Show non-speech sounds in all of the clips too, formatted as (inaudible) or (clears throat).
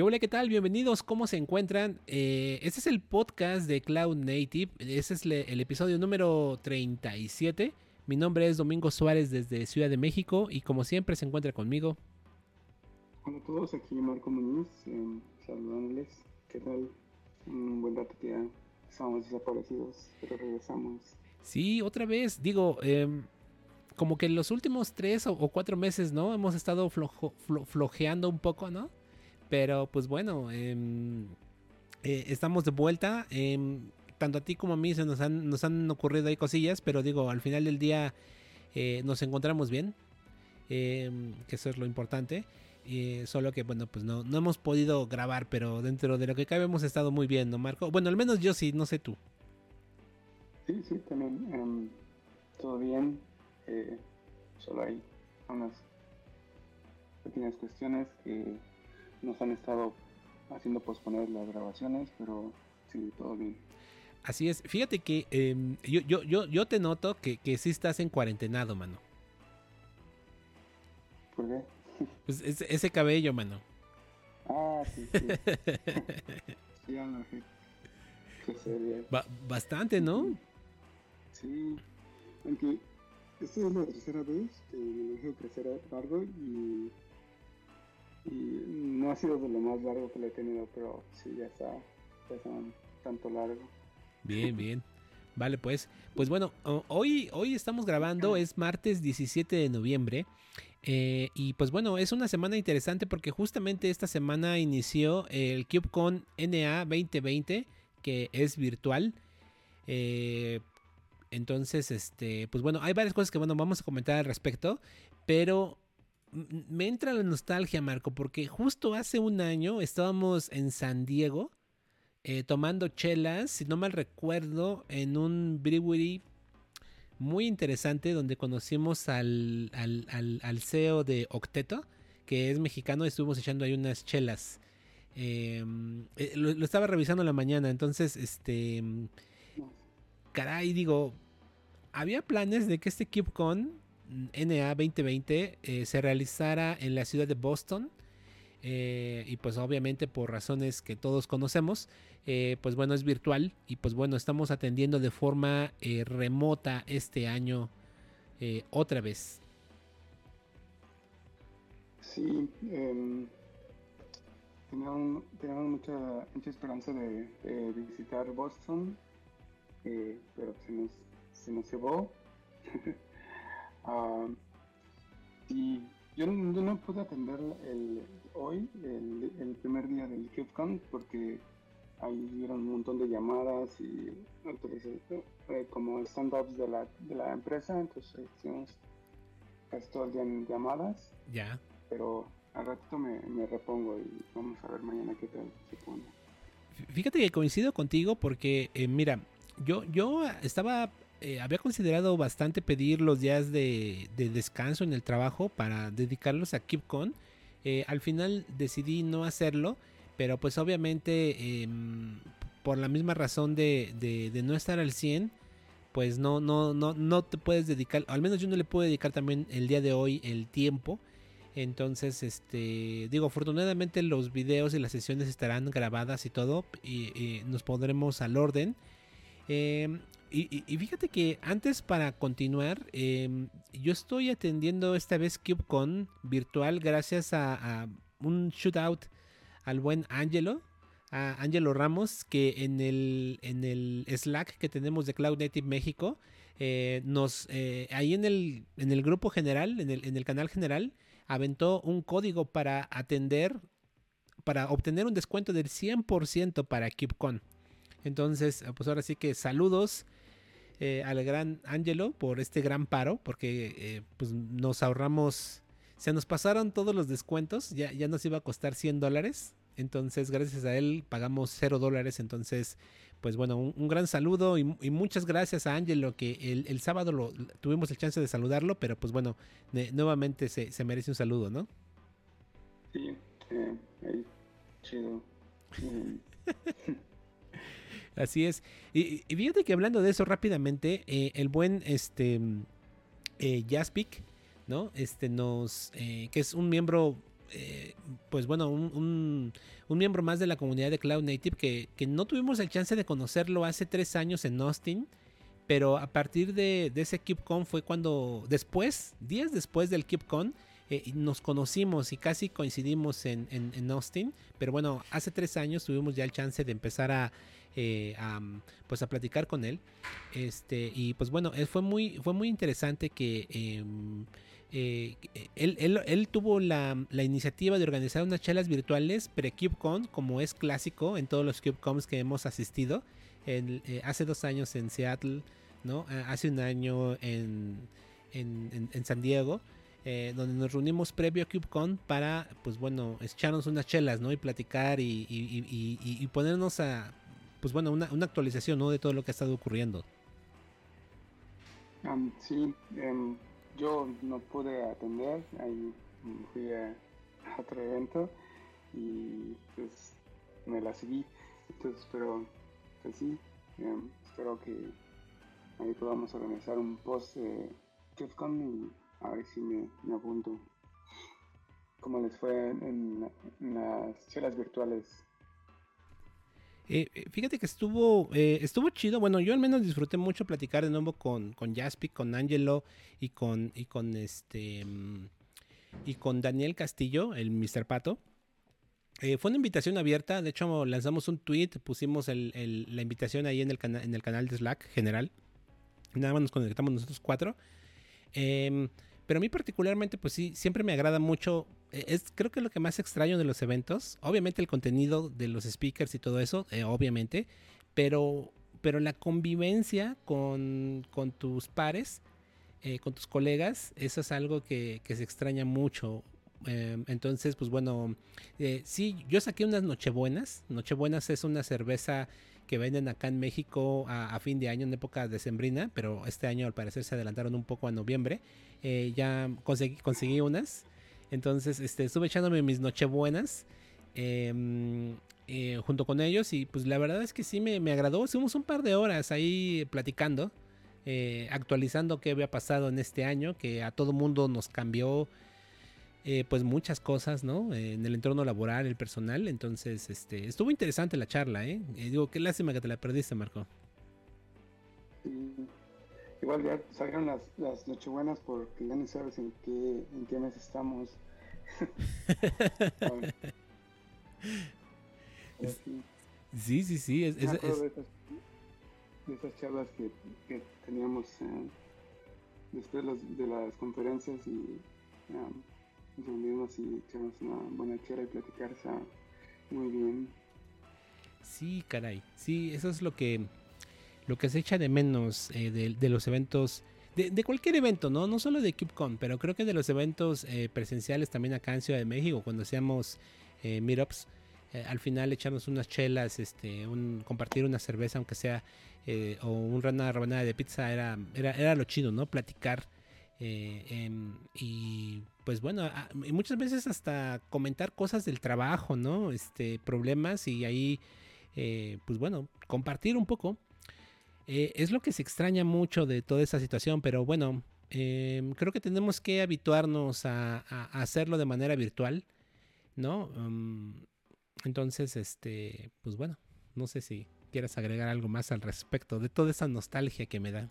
¿Qué hola, qué tal? Bienvenidos, ¿cómo se encuentran? Eh, este es el podcast de Cloud Native, este es el episodio número 37. Mi nombre es Domingo Suárez desde Ciudad de México y como siempre se encuentra conmigo. Hola a todos, aquí Marco Muñiz, eh, saludándoles. ¿Qué tal? Un buen rato que ya estábamos desaparecidos, pero regresamos. Sí, otra vez, digo, em, como que en los últimos tres o, cuatro meses, ¿no? Hemos estado flojeando un poco, ¿no? Pero pues bueno, em, eh, estamos de vuelta. Em, tanto a ti como a mí se nos han, nos han ocurrido ahí cosillas, pero digo, al final del día eh, nos encontramos bien, em, que eso es lo importante. solo que, bueno, pues no, no hemos podido grabar, pero dentro de lo que cabe hemos estado muy bien, ¿no, Marco? Bueno, al menos yo sí, no sé tú. Sí, sí, también. todo bien. Eh, solo hay unas pequeñas cuestiones que nos han estado haciendo posponer las grabaciones, pero sí, todo bien. Así es. Fíjate que em, yo, yo, yo, yo te noto que, que sí estás en cuarentenado, mano. ¿Por qué? Pues ese, cabello, mano. Ah, sí, sí. (laughs) sí, bastante, ¿no? Sí. Aunque esta es la tercera vez que me dejo crecer largo y y no ha sido de lo más largo que le he tenido, pero sí, ya está, ya está tanto largo. Bien, bien. Vale, pues, pues bueno, hoy, hoy estamos grabando, es martes 17 de noviembre. Eh, y pues bueno, es una semana interesante porque justamente esta semana inició el CubeCon NA 2020, que es virtual. Eh, entonces, este, pues bueno, hay varias cosas que bueno, vamos a comentar al respecto. Pero me entra la nostalgia, Marco, porque justo hace un año estábamos en San Diego eh, tomando chelas, si no mal recuerdo, en un brewery muy interesante donde conocimos al, CEO de Octeto, que es mexicano, y estuvimos echando ahí unas chelas. Em, eh, lo, estaba revisando en la mañana, entonces, este. Caray, digo, había planes de que este CubeCon NA 2020 eh, se realizara en la ciudad de Boston. Eh, y pues obviamente por razones que todos conocemos, eh, pues bueno, es virtual y pues bueno, estamos atendiendo de forma remota este año otra vez. Sí, em, teníamos, mucha, mucha, esperanza de, visitar Boston, pero se nos, se nos llevó. (laughs) Y yo, no pude atender el, hoy, el, primer día del KubeCon, porque ahí dieron un montón de llamadas y eh, como stand-ups de la, de la empresa, entonces hicimos casi todo el día en llamadas. Ya. Pero al ratito me, me, repongo y vamos a ver mañana qué tal se pone. Fíjate que coincido contigo porque, eh, mira, yo, yo estaba eh, había considerado bastante pedir los días de, descanso en el trabajo para dedicarlos a KeepCon. Eh, al final decidí no hacerlo, pero pues obviamente em, por la misma razón de, no estar al 100, pues no, no, no, no te puedes dedicar, al menos yo no le puedo dedicar también el día de hoy el tiempo. Entonces, este, digo, afortunadamente los videos y las sesiones estarán grabadas y todo, y, nos pondremos al orden. Em, y, fíjate que antes para continuar, em, yo estoy atendiendo esta vez CubeCon virtual gracias a, un shootout al buen Angelo, a Angelo Ramos, que en el, en el Slack que tenemos de Cloud Native México, eh, nos, eh, ahí en el, en el grupo general, en el, en el canal general, aventó un código para atender, para obtener un descuento del 100% para CubeCon. Entonces, pues ahora sí que saludos eh, al gran Angelo por este gran paro, porque eh, pues nos ahorramos, se nos pasaron todos los descuentos, ya, ya nos iba a costar 100 dólares, entonces gracias a él pagamos 0 dólares, entonces pues bueno, un, gran saludo y, muchas gracias a Angelo que el, sábado lo, tuvimos el chance de saludarlo, pero pues bueno, nuevamente se, se, merece un saludo, ¿no? Sí, eh, chido. (laughs) Así es. Y, fíjate que hablando de eso rápidamente, eh, el buen este eh, Jaspic, ¿no? Este nos. Eh, que es un miembro eh, pues bueno, un, miembro más de la comunidad de Cloud Native que, no tuvimos el chance de conocerlo hace tres años en Austin. Pero a partir de, ese KubeCon fue cuando, después, días después del KubeCon, eh, nos conocimos y casi coincidimos en, Austin. Pero bueno, hace tres años tuvimos ya el chance de empezar a, eh, pues a platicar con él. Este, y pues bueno, fue muy, fue muy interesante que eh, él, tuvo la, iniciativa de organizar unas charlas virtuales pre-CubeCon, como es clásico en todos los CubeCons que hemos asistido. En, eh, hace dos años en Seattle, ¿no? Eh, hace un año en, en, San Diego. donde nos reunimos previo a CubeCon para, pues bueno, echarnos unas chelas, ¿no? Y platicar y, ponernos a, pues bueno, una, actualización, ¿no? De todo lo que ha estado ocurriendo. sí, em, yo no pude atender, ahí fui (laughs) a, otro evento y pues me la seguí. Entonces, pero pues sí, em, espero que ahí podamos organizar un post de KevCon y a ver si me, apunto. ¿Cómo les fue en, las chelas virtuales? Eh, eh, fíjate que estuvo, eh, estuvo chido. Bueno, yo al menos disfruté mucho platicar de nuevo con, con Jaspic, con Angelo y con, y con este mm, y con Daniel Castillo, el Mr. Pato. fue una invitación abierta. De hecho, lanzamos un tweet, pusimos la invitación ahí en el, en el canal de Slack general. Nada más nos conectamos nosotros cuatro. Em, pero a mí particularmente, pues sí, siempre me agrada mucho. Eh, es creo que lo que más extraño de los eventos. Obviamente el contenido de los speakers y todo eso, eh, obviamente. Pero, pero la convivencia con, tus pares, eh, con tus colegas, eso es algo que, se extraña mucho. Em, entonces, pues bueno, sí, yo saqué unas Nochebuenas. Nochebuenas es una cerveza que venden acá en México a, fin de año en época decembrina, pero este año al parecer se adelantaron un poco a noviembre. Eh, ya conseguí, conseguí unas. Entonces este, estuve echándome mis nochebuenas em, eh, junto con ellos y pues la verdad es que sí me, me agradó. Estuvimos un par de horas ahí platicando, eh, actualizando qué había pasado en este año, que a todo mundo nos cambió eh, pues muchas cosas, ¿no? en el entorno laboral, el personal. Entonces, este, estuvo interesante la charla, ¿eh? eh digo, qué lástima que te la perdiste, Marco. Igual ya salgan las, las nochebuenas porque ya ni sabes en qué, en qué mes estamos. (laughs) sí, sí, sí. Es, es, De, esas, charlas que, que teníamos eh, después de las conferencias y reunirnos y echarnos una buena chela y platicar muy bien. Sí, caray. Sí, eso es lo que lo que se echa de menos eh, de, los eventos, de, cualquier evento, ¿no? No solo de KubeCon, pero creo que de los eventos eh, presenciales también acá en Ciudad de México, cuando hacíamos eh, meetups, eh, al final echarnos unas chelas, este, un, compartir una cerveza, aunque sea, o una rebanada de pizza, era, era, era lo chido, ¿no? Platicar eh, em, y pues bueno, muchas veces hasta comentar cosas del trabajo, ¿no? Este, problemas y ahí, eh, pues bueno, compartir un poco. Eh, es lo que se extraña mucho de toda esta situación, pero bueno, em, creo que tenemos que habituarnos a, hacerlo de manera virtual, ¿no? Em, entonces, este, pues bueno, no sé si quieras agregar algo más al respecto de toda esa nostalgia que me da.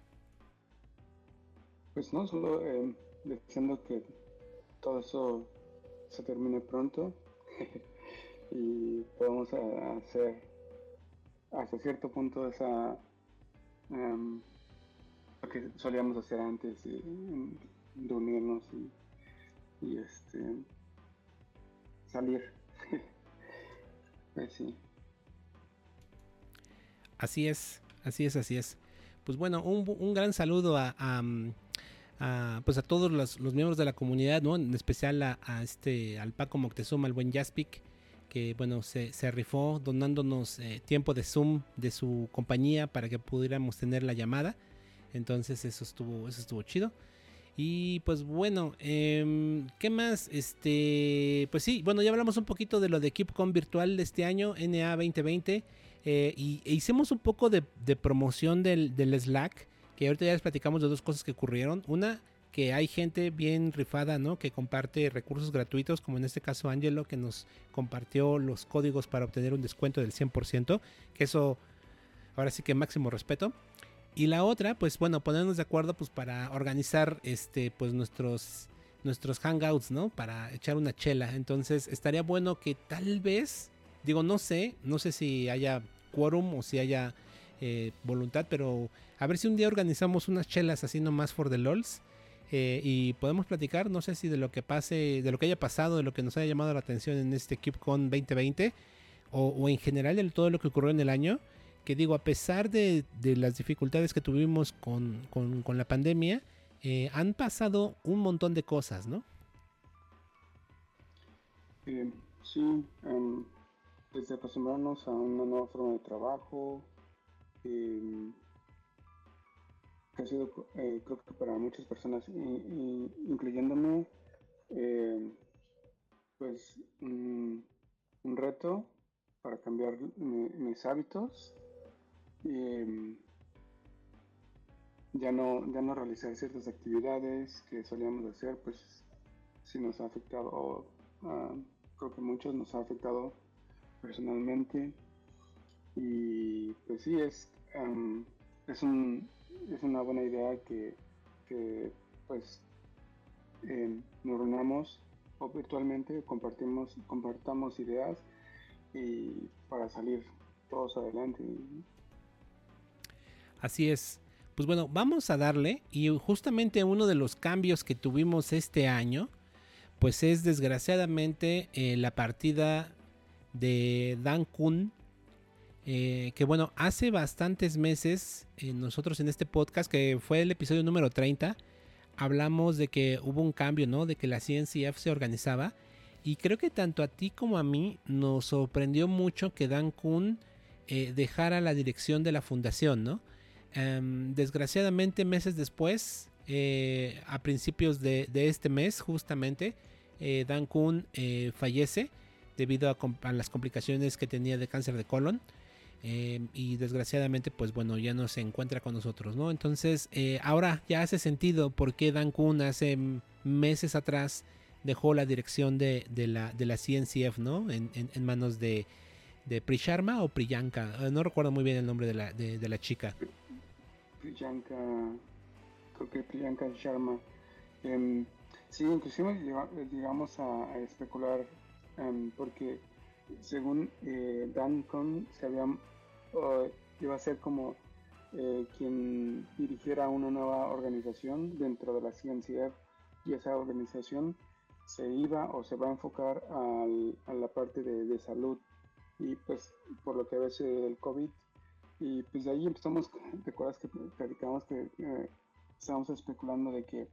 Pues no, solo eh, deseando que todo eso se termine pronto (laughs) y podamos hacer hasta cierto punto esa em, lo que solíamos hacer antes de, reunirnos y, este salir. (laughs) Pues sí. Así es así es así es. Pues bueno un, un gran saludo a a, pues a todos los, miembros de la comunidad, ¿no? En especial a, este, al Paco Moctezuma, al buen Jaspic, que bueno, se, se rifó donándonos eh, tiempo de Zoom de su compañía para que pudiéramos tener la llamada. Entonces eso estuvo, eso estuvo chido. Y pues bueno, em, ¿qué más? Este, pues sí, bueno, ya hablamos un poquito de lo de KeepCon virtual de este año, NA 2020. Eh, y e hicimos un poco de, promoción del, del Slack que ahorita ya les platicamos de dos cosas que ocurrieron. Una, que hay gente bien rifada, ¿no? Que comparte recursos gratuitos, como en este caso Angelo, que nos compartió los códigos para obtener un descuento del 100%, que eso, ahora sí que máximo respeto. Y la otra, pues bueno, ponernos de acuerdo pues para organizar este, pues nuestros, nuestros hangouts, ¿no? Para echar una chela. Entonces estaría bueno que tal vez, digo, no sé, no sé si haya quórum o si haya eh, voluntad, pero a ver si un día organizamos unas chelas así nomás for the lols. Eh, y podemos platicar, no sé si de lo que pase, de lo que haya pasado, de lo que nos haya llamado la atención en este KeepCon 2020 o, en general de todo lo que ocurrió en el año. Que digo, a pesar de, las dificultades que tuvimos con, la pandemia, eh, han pasado un montón de cosas, ¿no? sí, em, desde acostumbrarnos a una nueva forma de trabajo, eh, que ha sido, eh, creo que para muchas personas, incluyéndome, eh, pues un reto para cambiar mis hábitos. Em, ya no, ya no realizar ciertas actividades que solíamos hacer, pues sí nos ha afectado, ah, creo que muchos nos ha afectado personalmente. Y pues sí, es, es, un, es una buena idea que, pues em, nos reunamos o virtualmente, compartimos, compartamos ideas y para salir todos adelante. Así es. Pues bueno, vamos a darle y justamente uno de los cambios que tuvimos este año, pues es desgraciadamente eh, la partida de Dan Kun eh, que bueno, hace bastantes meses eh, nosotros en este podcast, que fue el episodio número 30, hablamos de que hubo un cambio, ¿no? De que la CNCF se organizaba. Y creo que tanto a ti como a mí nos sorprendió mucho que Dan Kun eh, dejara la dirección de la fundación, ¿no? Em, desgraciadamente meses después, a principios de, este mes justamente, Dan Kun fallece debido a, las complicaciones que tenía de cáncer de colon. Em, y desgraciadamente, pues bueno, ya no se encuentra con nosotros, ¿no? Entonces, eh, ahora ya hace sentido por qué Dan Kun hace meses atrás dejó la dirección de, la, de la CNCF, ¿no? En, manos de, de Prisharma o Priyanka. Eh, no recuerdo muy bien el nombre de la, de, la chica. Priyanka, creo que Priyanka Sharma. Em, sí, inclusive llegamos a, especular em, porque según eh, Dan Kun, se había, iba a ser como eh, quien dirigiera una nueva organización dentro de la CNCF y esa organización se iba o se va a enfocar a la parte de, salud. Y pues por lo que a veces el COVID y pues de ahí empezamos, ¿te acuerdas que platicamos que eh, estábamos especulando de que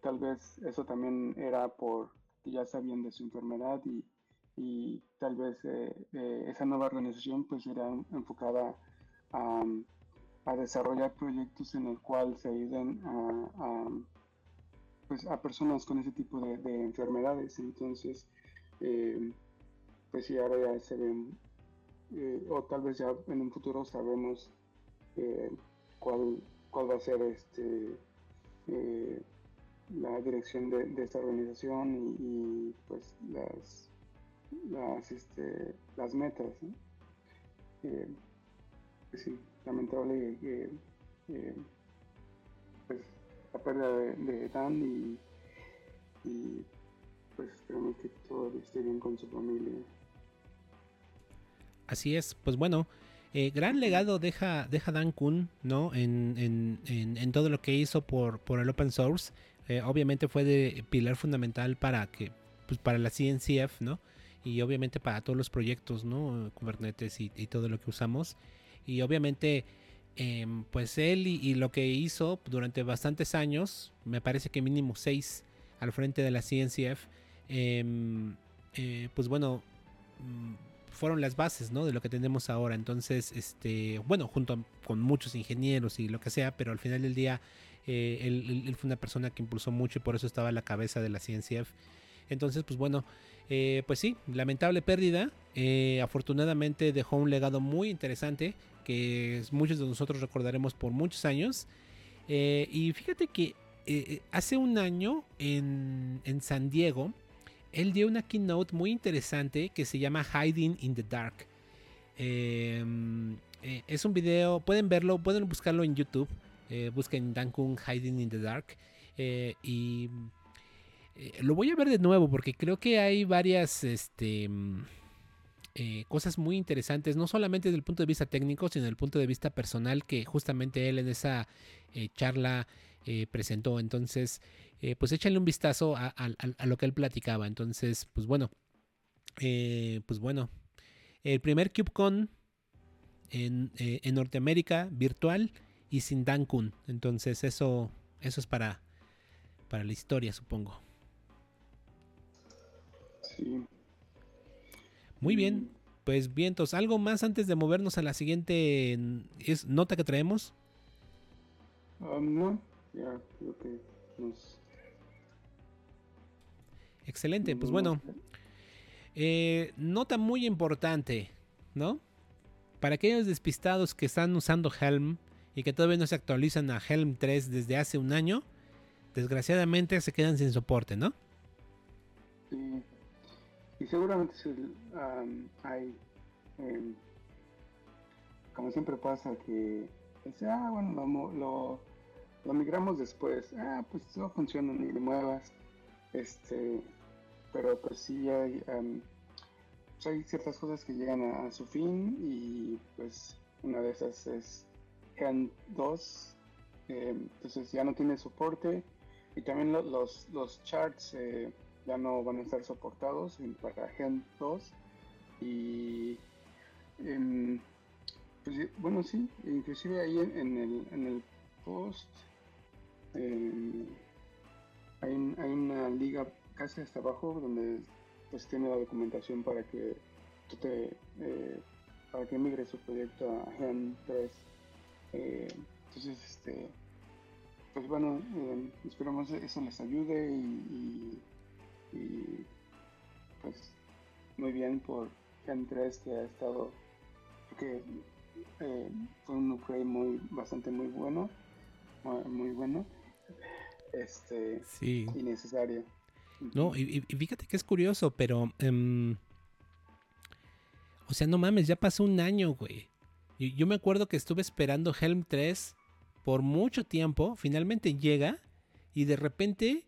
tal vez eso también era por que ya sabían de su enfermedad y y tal vez eh, eh, esa nueva organización pues será enfocada a, desarrollar proyectos en el cual se ayuden a, pues a personas con ese tipo de, enfermedades. Entonces eh, pues si ahora ya se ven o tal vez ya en un futuro sabemos cuál, cuál va a ser este la dirección de, esta organización y pues las las, este, las metas. Eh, pues sí, lamentable que pues, la pérdida de, Dan y, pues esperemos que todo esté bien con su familia. Así es, pues bueno, eh, gran legado deja, deja Dan Kun, ¿no? En, en, en, todo lo que hizo por, por el open source. Eh, obviamente fue de pilar fundamental para que, pues para la CNCF, ¿no? Y obviamente para todos los proyectos, ¿no? Kubernetes y, todo lo que usamos. Y obviamente, em, pues él y, lo que hizo durante bastantes años, me parece que mínimo seis al frente de la CNCF, em, eh, pues bueno, mm, fueron las bases, ¿no? De lo que tenemos ahora. Entonces, este, bueno, junto con muchos ingenieros y lo que sea, pero al final del día, eh, él, fue una persona que impulsó mucho y por eso estaba a la cabeza de la CNCF. Entonces, pues bueno, eh, pues sí, lamentable pérdida. Eh, afortunadamente dejó un legado muy interesante que muchos de nosotros recordaremos por muchos años. Eh, y fíjate que hace un año en, en San Diego, él dio una keynote muy interesante que se llama Hiding in the Dark. Em, es un video, pueden verlo, pueden buscarlo en YouTube. Busquen Dan Hiding in the Dark. Eh, lo voy a ver de nuevo porque creo que hay varias este, mm, cosas muy interesantes, no solamente desde el punto de vista técnico, sino desde el punto de vista personal que justamente él en esa charla presentó. Entonces, pues échale un vistazo a, lo que él platicaba. Entonces, pues bueno, pues bueno, el primer CubeCon en, eh, en Norteamérica virtual y sin Dankun. Entonces eso, eso es para, para la historia, supongo. Sí. Muy bien. Pues vientos, ¿algo más antes de movernos a la siguiente es, nota que traemos? Um, no, ya creo que Excelente, pues bueno. Eh, nota muy importante, ¿no? Para aquellos despistados que están usando Helm y que todavía no se actualizan a Helm 3 desde hace un año, desgraciadamente se quedan sin soporte, ¿no? Sí. Y seguramente hay, em, como siempre pasa, que ah, bueno, lo, lo, migramos después, ah, pues no funciona ni le muevas, este, pero pues sí hay, pues, hay ciertas cosas que llegan a, su fin y pues una de esas es Gen 2, eh, entonces ya no tiene soporte. Y también los, los charts eh, ya no van a estar soportados para Gen 2 y pues, bueno sí, inclusive ahí en, el, en el post em, hay, hay una liga casi hasta abajo donde pues tiene la documentación para que tú te eh, para que migre su proyecto a Gen 3 eh, entonces este pues bueno eh, esperamos eso les ayude y, pues muy bien por 3 que ha estado que fue un upgrade muy bastante muy bueno muy bueno este sí. y necesario no, y, fíjate que es curioso, pero... Em, o sea, no mames, ya pasó un año, güey. Y yo me acuerdo que estuve esperando Helm 3 por mucho tiempo. Finalmente llega y de repente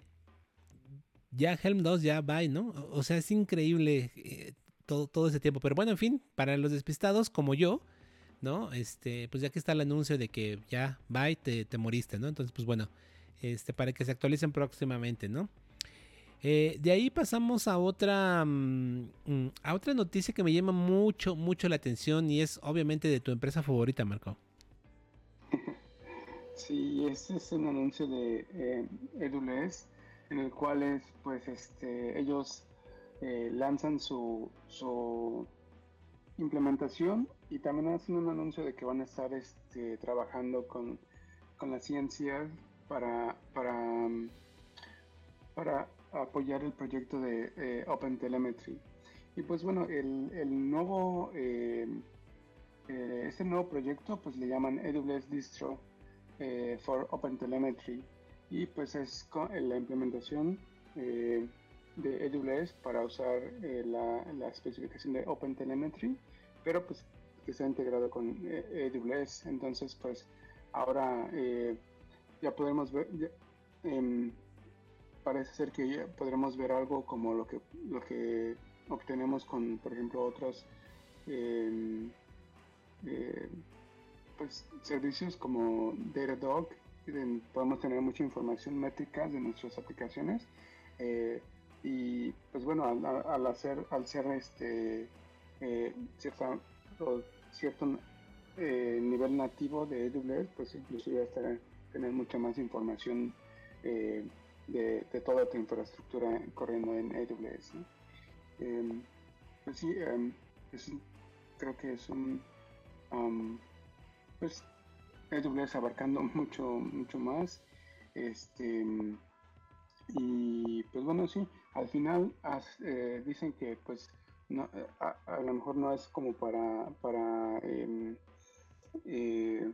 ya Helm 2 ya va, ¿no? O sea, es increíble eh, todo, todo ese tiempo. Pero bueno, en fin, para los despistados como yo, ¿no? Este, pues ya que está el anuncio de que ya va y te, te moriste, ¿no? Entonces, pues bueno, este, para que se actualicen próximamente, ¿no? Eh, de ahí pasamos a otra, mm, mm, a otra noticia que me llama mucho, mucho la atención y es obviamente de tu empresa favorita, Marco. (laughs) Sí, este es un anuncio de eh, Edules en el cual es, pues, este, ellos eh, lanzan su, su implementación y también hacen un anuncio de que van a estar este, trabajando con, con la ciencia para, para, para apoyar el proyecto de eh, OpenTelemetry. Y pues bueno, el, el nuevo, eh, este nuevo proyecto pues le llaman AWS Distro for OpenTelemetry y pues es la implementación de AWS para usar la, la, especificación de OpenTelemetry, pero pues que está integrado con AWS. Entonces pues ahora ya podemos ver... Em, parece ser que ya podremos ver algo como lo que, lo que obtenemos con, por ejemplo, otros em, eh, pues, servicios como Datadog. Podemos tener mucha información métrica de nuestras aplicaciones. Eh, y pues bueno, al, hacer, al ser este eh, cierto nivel nativo de AWS, pues inclusive hasta tener mucha más información de, toda tu infraestructura corriendo en AWS. Em, pues sí, em, creo que es un pues AWS abarcando mucho mucho más este y pues bueno sí al final eh, dicen que pues no, a, lo mejor no es como para para em, eh,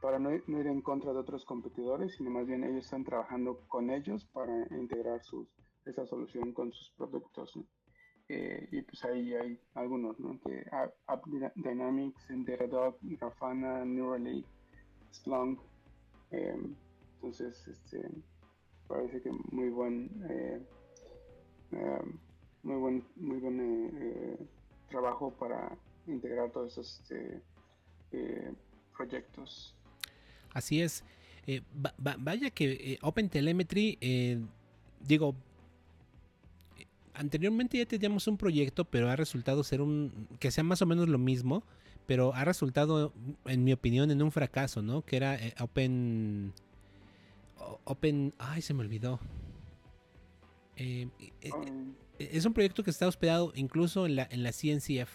para para no, ir en contra de otros competidores, sino más bien ellos están trabajando con ellos para integrar sus, esa solución con sus productos. Eh, y pues ahí hay algunos, ¿no? Que App Dynamics, Datadog, Grafana, Neuralink, Splunk. Em, entonces, este, parece que muy buen, eh, em, muy buen, muy buen eh, trabajo para integrar todos esos este, proyectos. Así es. vaya que OpenTelemetry, digo, anteriormente ya teníamos un proyecto, pero ha resultado ser un que sea más o menos lo mismo, pero ha resultado, en mi opinión, en un fracaso, ¿no? Que era eh, Open, Open, ay, se me olvidó. Eh, eh, es un proyecto que está hospedado incluso en la, en la CNCF,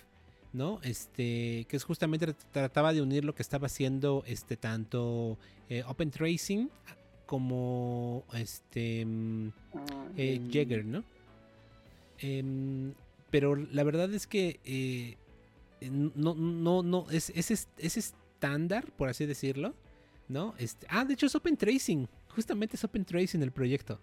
¿no? Este, que es justamente trataba de unir lo que estaba haciendo este tanto Open Tracing como este mm, ah, Jagger, ¿no? Em, pero la verdad es que no, no, no, es, es, estándar, por así decirlo, ¿no? Este, ah, de hecho es Open Tracing, justamente es Open Tracing el proyecto,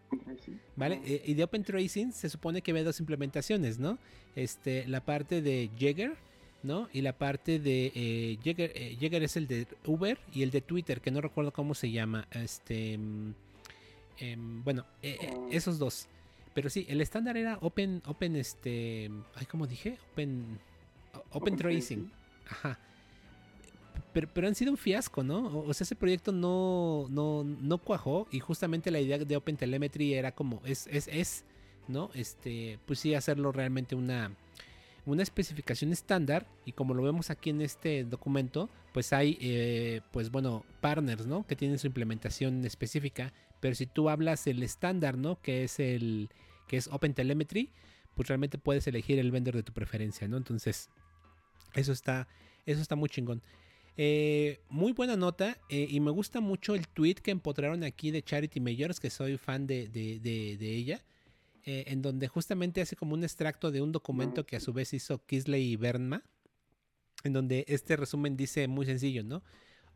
¿vale? Eh, y de Open Tracing se supone que ve dos implementaciones, ¿no? Este, la parte de Jagger, ¿no? Y la parte de eh, Jagger, es el de Uber y el de Twitter, que no recuerdo cómo se llama, este, em, bueno, ah. esos dos. Pero sí, el estándar era Open, Open, este, ay, ¿cómo dije? Open, Open, Tracing. Ajá. Pero, pero, han sido un fiasco, ¿no? O sea, ese proyecto no, no, no cuajó y justamente la idea de Open Telemetry era como, es, es, es, ¿no? Este, pues sí, hacerlo realmente una, una especificación estándar y como lo vemos aquí en este documento, pues hay, eh, pues bueno, partners, ¿no? Que tienen su implementación específica, pero si tú hablas el estándar, ¿no? Que es el, que es OpenTelemetry, pues realmente puedes elegir el vendor de tu preferencia, ¿no? Entonces, eso está, eso está muy chingón. Eh, muy buena nota eh, y me gusta mucho el tweet que empotraron aquí de Charity Majors, que soy fan de, ella, eh, en donde justamente hace como un extracto de un documento que a su vez hizo Kisley y Bernma, en donde este resumen dice muy sencillo, ¿no?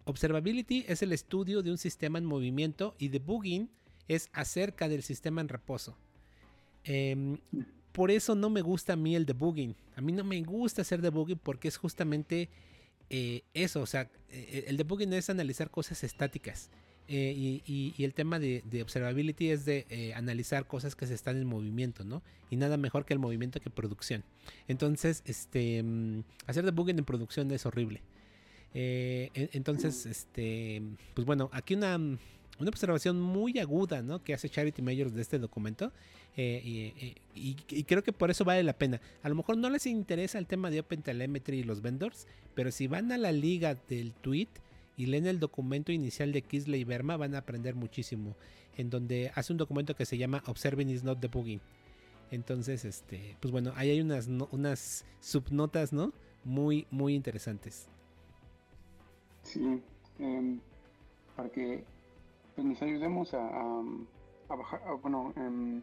Observability es el estudio de un sistema en movimiento y debugging es acerca del sistema en reposo. Por eso no me gusta a mí el debugging. A mí no me gusta hacer debugging porque es justamente eh, eso. O sea, eh, el debugging es analizar cosas estáticas. Eh, y, el tema de, observability es de analizar cosas que se están en movimiento, ¿no? Y nada mejor que el movimiento que producción. Entonces, este, mm, hacer debugging en producción es horrible. entonces, este, pues bueno, aquí una, una observación muy aguda, ¿no? Que hace Charity Majors de este documento eh, y, creo que por eso vale la pena. A lo mejor no les interesa el tema de OpenTelemetry y los vendors, pero si van a la liga del tweet y leen el documento inicial de Kisley Verma, van a aprender muchísimo. En donde hace un documento que se llama Observing is not debugging. Entonces, este, pues bueno, ahí hay unas, unas subnotas, ¿no? Muy, muy interesantes. Sí, em, para que pues, nos ayudemos a, a, bajar, bueno, em,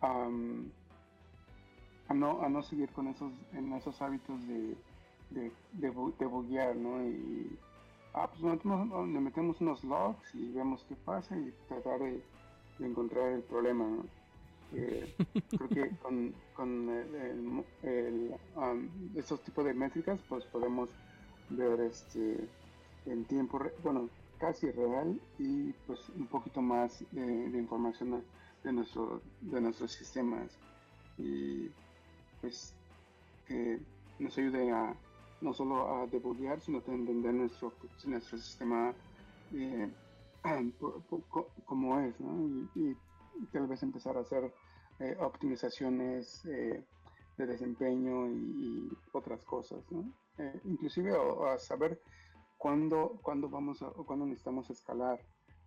a, no, a no seguir con esos, en esos hábitos de, de, buguear, ¿no? Y, ah, pues le metemos unos logs y vemos qué pasa y tratar de, encontrar el problema, ¿no? Eh, creo que con, con el, el, estos tipos de métricas pues podemos ver este en tiempo, bueno, casi real y pues un poquito más de información de, nuestro, de nuestros sistemas y pues que nos ayude a no solo a debuguear sino a entender nuestro, nuestro sistema eh, (clears throat) como es y, tal vez empezar a hacer eh, optimizaciones eh, de desempeño y, otras cosas ¿no? inclusive a saber cuándo, cuándo vamos a, cuándo necesitamos escalar,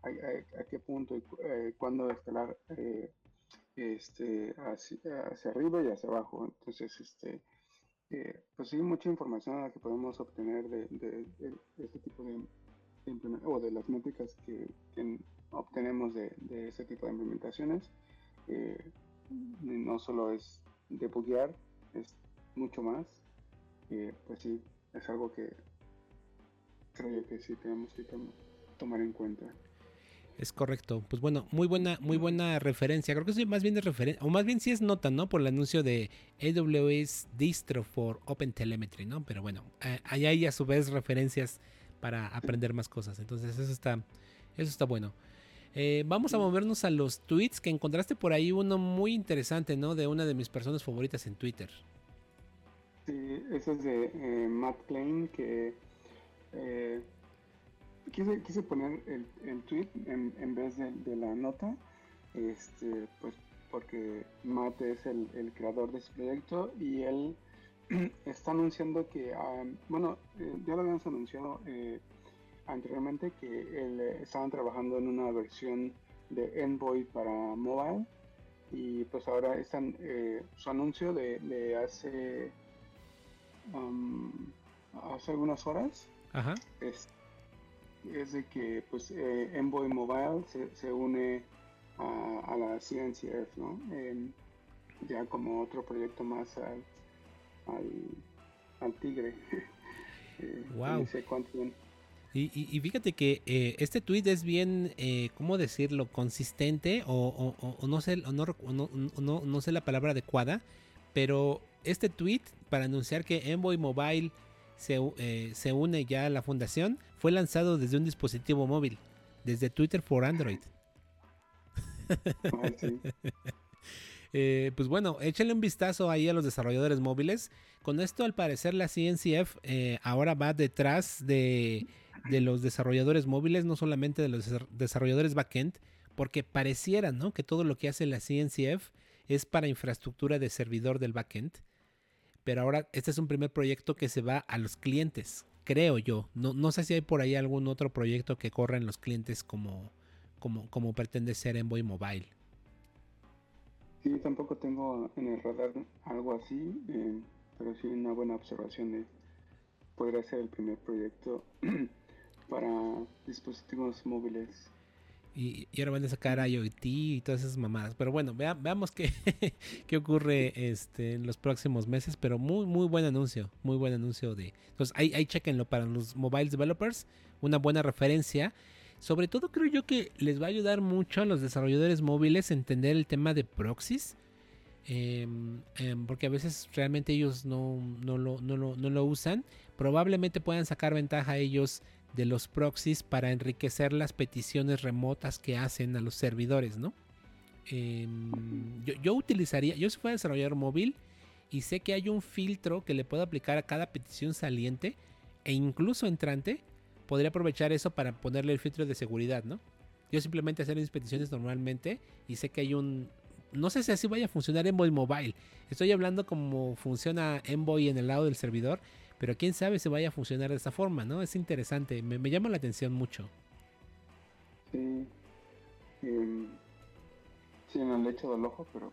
a, qué punto y eh, cuándo escalar eh, este, hacia, arriba y hacia abajo. Entonces, este, eh, pues sí, mucha información a la que podemos obtener de, este tipo de, o de las métricas que, obtenemos de, este tipo de implementaciones. no solo es debuguear, es mucho más. pues sí, es algo que que sí tenemos que tomar en cuenta. Es correcto. Pues bueno, muy buena, muy buena referencia. Creo que es más bien de referencia, o más bien sí es nota, ¿no? Por el anuncio de AWS Distro for Open Telemetry, ¿no? Pero bueno, ahí hay a su vez referencias para aprender más cosas. Entonces eso está, eso está bueno. Eh, vamos a movernos a los tweets que encontraste por ahí uno muy interesante, ¿no? De una de mis personas favoritas en Twitter. Sí, eso es de eh, Matt Klein que eh, quise, poner el, el tweet en, vez de, la nota, este, pues porque Matt es el, creador de este proyecto y él (clears throat) está anunciando que, ah, bueno, eh, ya lo habíamos anunciado eh, anteriormente que él, eh, estaban trabajando en una versión de Envoy para mobile y pues ahora están, su anuncio de, hace um, hace algunas horas Ajá es de que pues eh, Envoy Mobile se, une a, la CNCF, ¿no? ya como otro proyecto más al, al, Tigre. wow. (laughs) Eh, y, fíjate que eh, este tweet es bien, eh, ¿cómo decirlo? Consistente o, no, sé, no, no, no, sé la palabra adecuada, pero este tweet para anunciar que Envoy Mobile se, se une ya a la fundación fue lanzado desde un dispositivo móvil, desde Twitter for Android. (laughs) Eh, pues bueno, échale un vistazo ahí a los desarrolladores móviles. Con esto, al parecer, la CNCF eh, ahora va detrás de, de, los desarrolladores móviles, no solamente de los desarrolladores backend, porque pareciera ¿no? que todo lo que hace la CNCF es para infraestructura de servidor del backend. Pero ahora este es un primer proyecto que se va a los clientes creo yo. No, no sé si hay por ahí algún otro proyecto que corra en los clientes como, como, como pretende ser Envoy Mobile. Sí, tampoco tengo en el radar algo así, eh, pero sí una buena observación de podría ser el primer proyecto (clears throat) para dispositivos móviles y, ahora van a sacar IoT y todas esas mamadas. Pero bueno, veamos qué, (laughs) qué ocurre este, en los próximos meses. Pero muy, muy buen anuncio. Muy buen anuncio de. Entonces, ahí, chequenlo para los mobile developers. Una buena referencia. Sobre todo creo yo que les va a ayudar mucho a los desarrolladores móviles entender el tema de proxies. Em, em, porque a veces realmente ellos no, no, lo, no, lo, no lo usan. Probablemente puedan sacar ventaja ellos de los proxies para enriquecer las peticiones remotas que hacen a los servidores, ¿no? Em, yo, utilizaría, yo si fuera desarrollador móvil y sé que hay un filtro que le puedo aplicar a cada petición saliente e incluso entrante, podría aprovechar eso para ponerle el filtro de seguridad, ¿no? Yo simplemente hacer mis peticiones normalmente y sé que hay un... No sé si así vaya a funcionar Envoy Mobile. Estoy hablando como funciona Envoy en el lado del servidor pero quién sabe si vaya a funcionar de esa forma, ¿no? Es interesante, me, llama la atención mucho. Sí, em, sí, no le he echado el ojo, pero...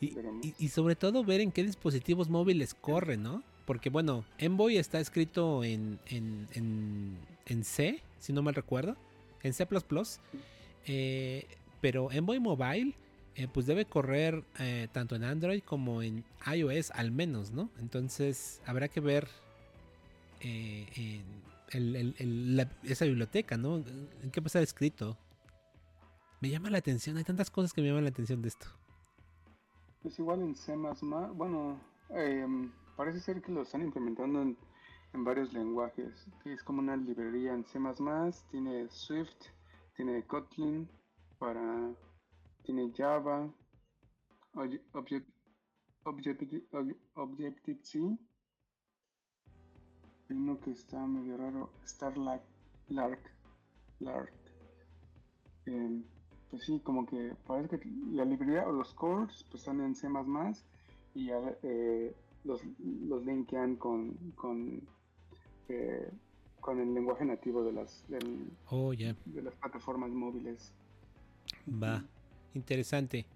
y, sobre todo ver en qué dispositivos móviles corre, ¿no? Porque bueno, Envoy está escrito en, en, en, C, si no mal recuerdo, en C ⁇ eh, pero Envoy Mobile eh, pues debe correr eh, tanto en Android como en iOS al menos, ¿no? Entonces habrá que ver eh, esa biblioteca, ¿no? ¿En qué pasa escrito? Me llama la atención, hay tantas cosas que me llaman la atención de esto. Pues igual en C++, bueno, em, parece ser que lo están implementando en, en varios lenguajes. Es como una librería en C++, tiene Swift, tiene Kotlin para tiene Java, Object, Objective-C. Hay uno que está medio raro, Starlark. Lark, Lark. Eh, pues sí, como que parece que la librería o los cores pues están en C++ y eh, los, los linkean con, con, eh, con el lenguaje nativo de las, oh, de las plataformas móviles. Va. Interesante.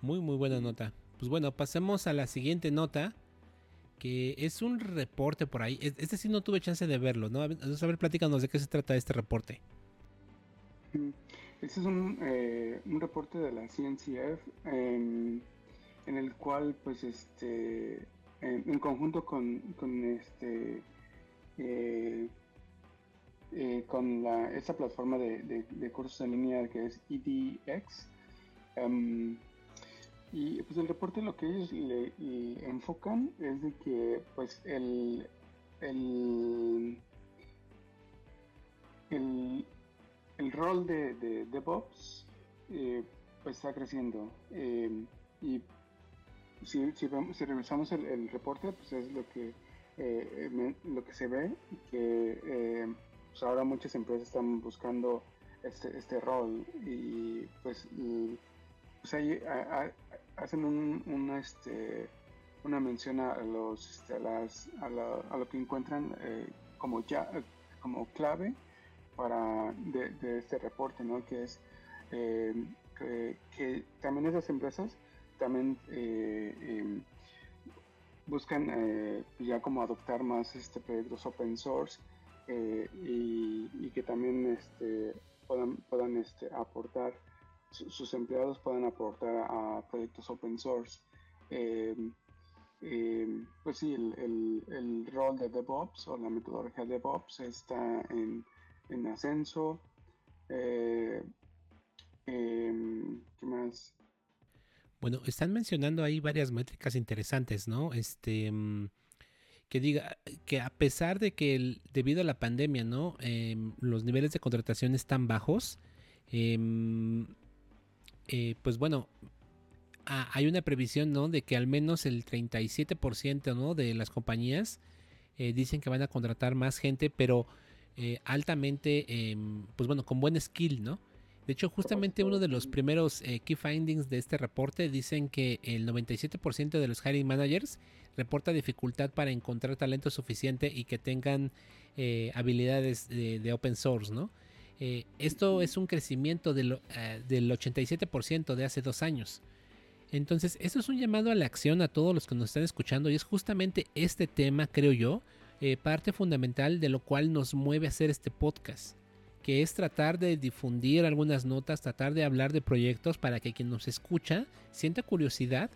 Muy, muy buena nota. Pues bueno, pasemos a la siguiente nota. Que es un reporte por ahí. Este sí no tuve chance de verlo, ¿no? A ver, platícanos de qué se trata este reporte. Este es un, eh, un reporte de la CNCF en, el cual, pues, este, en, conjunto con, con este, eh, con la, esta plataforma de, cursos en línea que es EDX. Em, y pues el reporte lo que ellos le, enfocan es de que pues el, el, el, rol de, de DevOps eh, pues está creciendo. Em, y si, si, si revisamos el, reporte, pues es lo que, eh, lo que se ve, que eh, pues ahora muchas empresas están buscando este, este rol y pues, pues ahí hacen un, una, este, una mención a los este, a, las, a, lo que encuentran eh, como ya como clave para de, este reporte, ¿no? que es que, que también esas empresas también eh, em, buscan eh, ya como adoptar más este proyectos open source eh, y, que también este, puedan, puedan este, aportar sus empleados puedan aportar a proyectos open source em, em, pues sí el, el, rol de DevOps o la metodología DevOps está en, en ascenso ¿qué más? Bueno, están mencionando ahí varias métricas interesantes, ¿no? Este que diga que a pesar de que debido a la pandemia, ¿no? Los niveles de contratación están bajos. Eh, pues bueno, hay una previsión, ¿no? De que al menos el 37%, ¿no? De las compañías eh, dicen que van a contratar más gente, pero eh, altamente, em, pues bueno, con buen skill, ¿no? De hecho, justamente uno de los primeros eh, key findings de este reporte dicen que el 97% de los hiring managers reporta dificultad para encontrar talento suficiente y que tengan eh, habilidades de, open source, ¿no? Eh, esto es un crecimiento del, del 87% de hace dos años. Entonces, esto es un llamado a la acción a todos los que nos están escuchando y es justamente este tema, creo yo, parte fundamental de lo cual nos mueve a hacer este podcast que es tratar de difundir algunas notas, tratar de hablar de proyectos para que quien nos escucha sienta curiosidad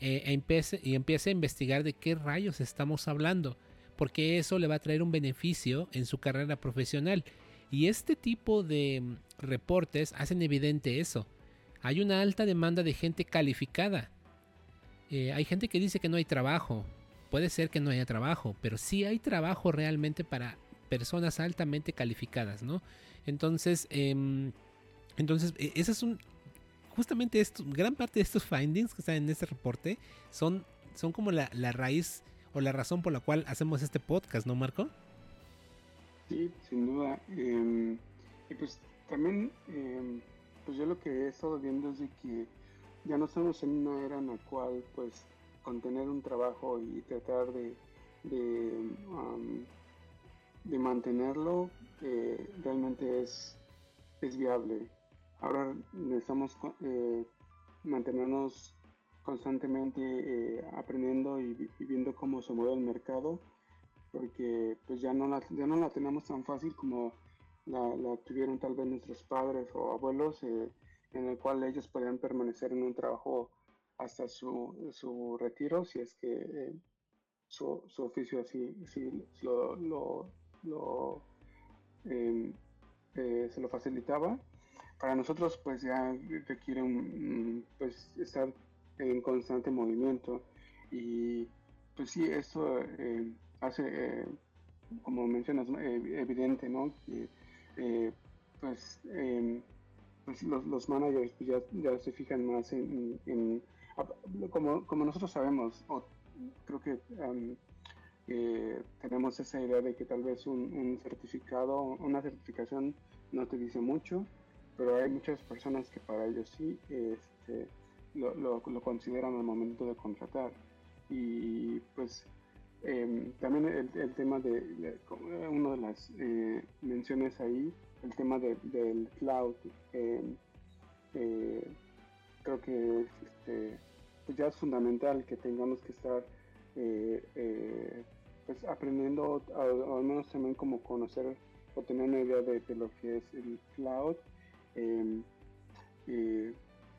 eh, e empiece, y empiece a investigar de qué rayos estamos hablando, porque eso le va a traer un beneficio en su carrera profesional. Y este tipo de mm, reportes hacen evidente eso. Hay una alta demanda de gente calificada. Eh, hay gente que dice que no hay trabajo. Puede ser que no haya trabajo, pero sí hay trabajo realmente para personas altamente calificadas, ¿no? Entonces, em, entonces, e, ese es un, justamente esto, gran parte de estos findings que están en este reporte son, son como la, raíz o la razón por la cual hacemos este podcast, ¿no, Marco? Sí, sin duda. Em, y pues también, em, pues yo lo que he estado viendo es de que ya no estamos en una era en la cual, pues, con tener un trabajo y tratar de, de, de mantenerlo, eh, realmente es, es viable. Ahora necesitamos eh, mantenernos constantemente eh, aprendiendo y, viendo cómo se mueve el mercado, porque pues ya no la, ya no la tenemos tan fácil como la, tuvieron tal vez nuestros padres o abuelos, en el cual ellos podían permanecer en un trabajo hasta su, su retiro, si es que su, su, oficio así, lo, lo Em, eh, se lo facilitaba. Para nosotros pues ya requiere un, pues estar en constante movimiento y pues sí, esto eh, hace, eh, como mencionas, evidente, ¿no? Que pues, em, pues, los, los, managers pues, ya, ya, se fijan más en, como, como, nosotros sabemos, o creo que tenemos esa idea de que tal vez un, certificado, una certificación no te dice mucho, pero hay muchas personas que para ellos sí este, lo, lo, consideran al momento de contratar. Y pues em, también el, tema de, una de las eh, menciones ahí, el tema del cloud, em, eh, creo que este, pues ya es fundamental que tengamos que estar eh, pues aprendiendo, al menos también como conocer o tener una idea de, lo que es el cloud, em,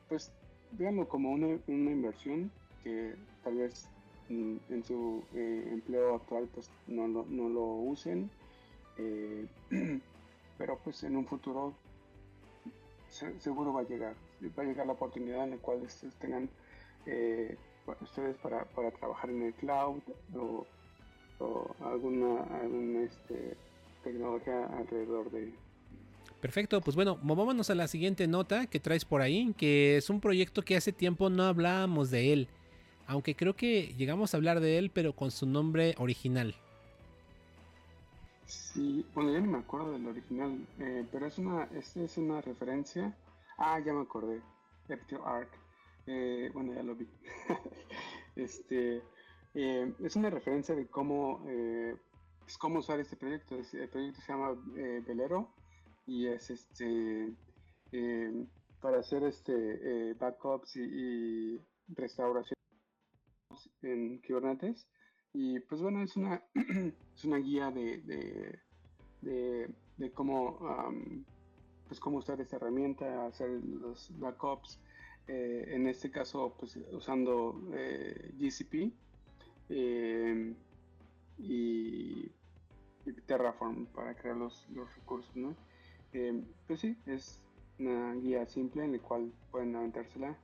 pues digamos como una, inversión que tal vez en, su eh, empleo actual pues no, no, lo usen. Eh, (clears throat) pero pues en un futuro seguro va a llegar, va a llegar la oportunidad en la cual ustedes tengan eh, ustedes para, para, trabajar en el cloud o, alguna, alguna este, tecnología alrededor de Perfecto, pues bueno, movámonos a la siguiente nota que traes por ahí, que es un proyecto que hace tiempo no hablábamos de él, aunque creo que llegamos a hablar de él, pero con su nombre original. Sí, bueno, ya no me acuerdo del original, eh, pero es una, es una referencia. Ah, ya me acordé, Eptio Arc. Eh, bueno, ya lo vi. (laughs) este, eh, es una referencia de cómo, pues, cómo usar este proyecto. El proyecto se llama Velero y es este para hacer este backups y, restauración en Kubernetes y pues bueno es una (clears throat) es una guía de, de, cómo pues cómo usar esta herramienta hacer los backups eh, en este caso pues usando eh, GCP em, y, Terraform para crear los, los recursos ¿no? Eh, pues sí, es una guía simple en la cual pueden aventársela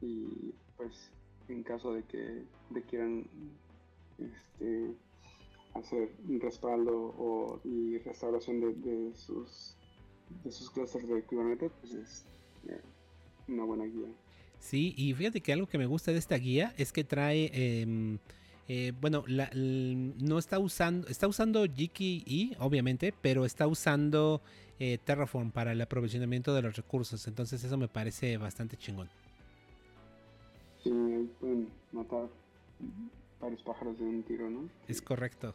y pues en caso de que quieran este, hacer un respaldo o, y restauración de, sus de clusters de Kubernetes, pues es eh, una buena guía. Sí, y fíjate que algo que me gusta de esta guía es que trae em, eh, bueno, no está usando, está usando GKE, obviamente, pero está usando eh, Terraform para el aprovisionamiento de los recursos. Entonces eso me parece bastante chingón. Sí, pueden matar varios pájaros de un tiro, ¿no? Es correcto.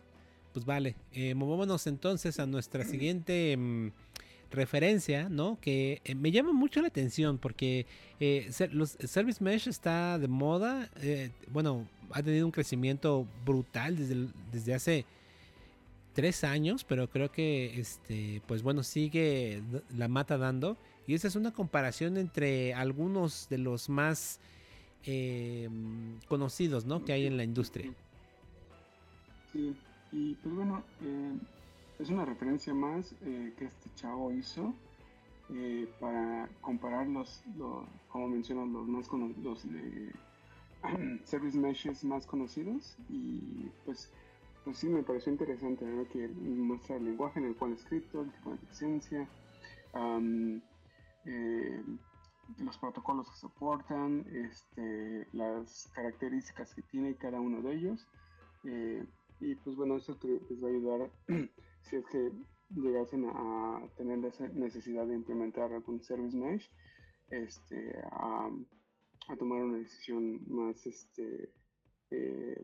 Pues vale, eh, movámonos entonces a nuestra siguiente mm, referencia, ¿no? Que eh, me llama mucho la atención porque eh, los Service Mesh está de moda. bueno, ha tenido un crecimiento brutal desde, desde hace tres años, pero creo que este, pues bueno, sigue la mata dando. Y esa es una comparación entre algunos de los más em, conocidos, ¿no? Que hay en la industria. Sí, y pues bueno, eh, es una referencia más eh, que este chavo hizo eh, para comparar los, como mencionan, los más los (clears throat) service meshes más conocidos y pues pues sí, me pareció interesante que muestra el lenguaje en el cual es escrito, el tipo de licencia, eh, los protocolos que soportan, este, las características que tiene cada uno de ellos. Eh, y pues bueno, eso les va a ayudar (clears throat) si es que llegasen a tener esa necesidad de implementar algún service mesh, este, a, tomar una decisión más este, eh,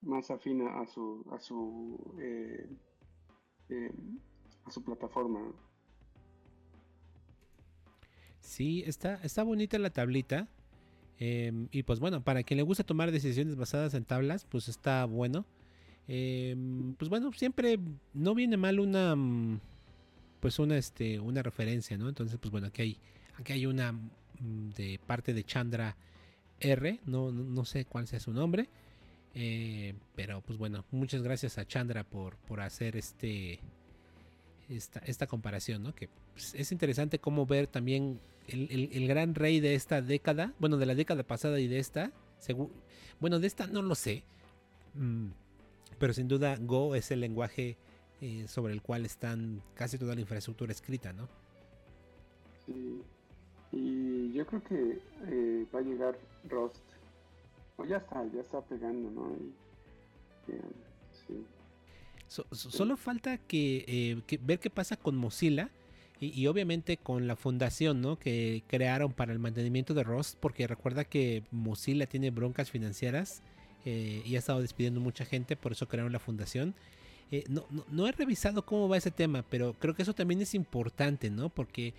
más afina a su a su eh, a su plataforma sí está está bonita la tablita em, y pues bueno para quien le gusta tomar decisiones basadas en tablas pues está bueno. Em, pues bueno siempre no viene mal una pues una este una referencia no entonces pues bueno aquí hay aquí hay una mm, de parte de Chandra R no, no sé cuál sea su nombre eh, pero pues bueno, muchas gracias a Chandra por, por hacer este esta, esta comparación, ¿no? Que pues, es interesante cómo ver también el, gran rey de esta década, bueno, de la década pasada y de esta, bueno, de esta no lo sé, mm, pero sin duda Go es el lenguaje eh, sobre el cual están casi toda la infraestructura escrita, ¿no? Sí, y yo creo que eh, va a llegar Rust pues ya está, ya está pegando, ¿no? Solo falta eh, que, ver qué pasa con Mozilla y, obviamente con la fundación. Que crearon para el mantenimiento de Rust, porque recuerda que Mozilla tiene broncas financieras eh, y ha estado despidiendo mucha gente, por eso crearon la fundación. Eh, no, he revisado cómo va ese tema, pero creo que eso también es importante, ¿no? Porque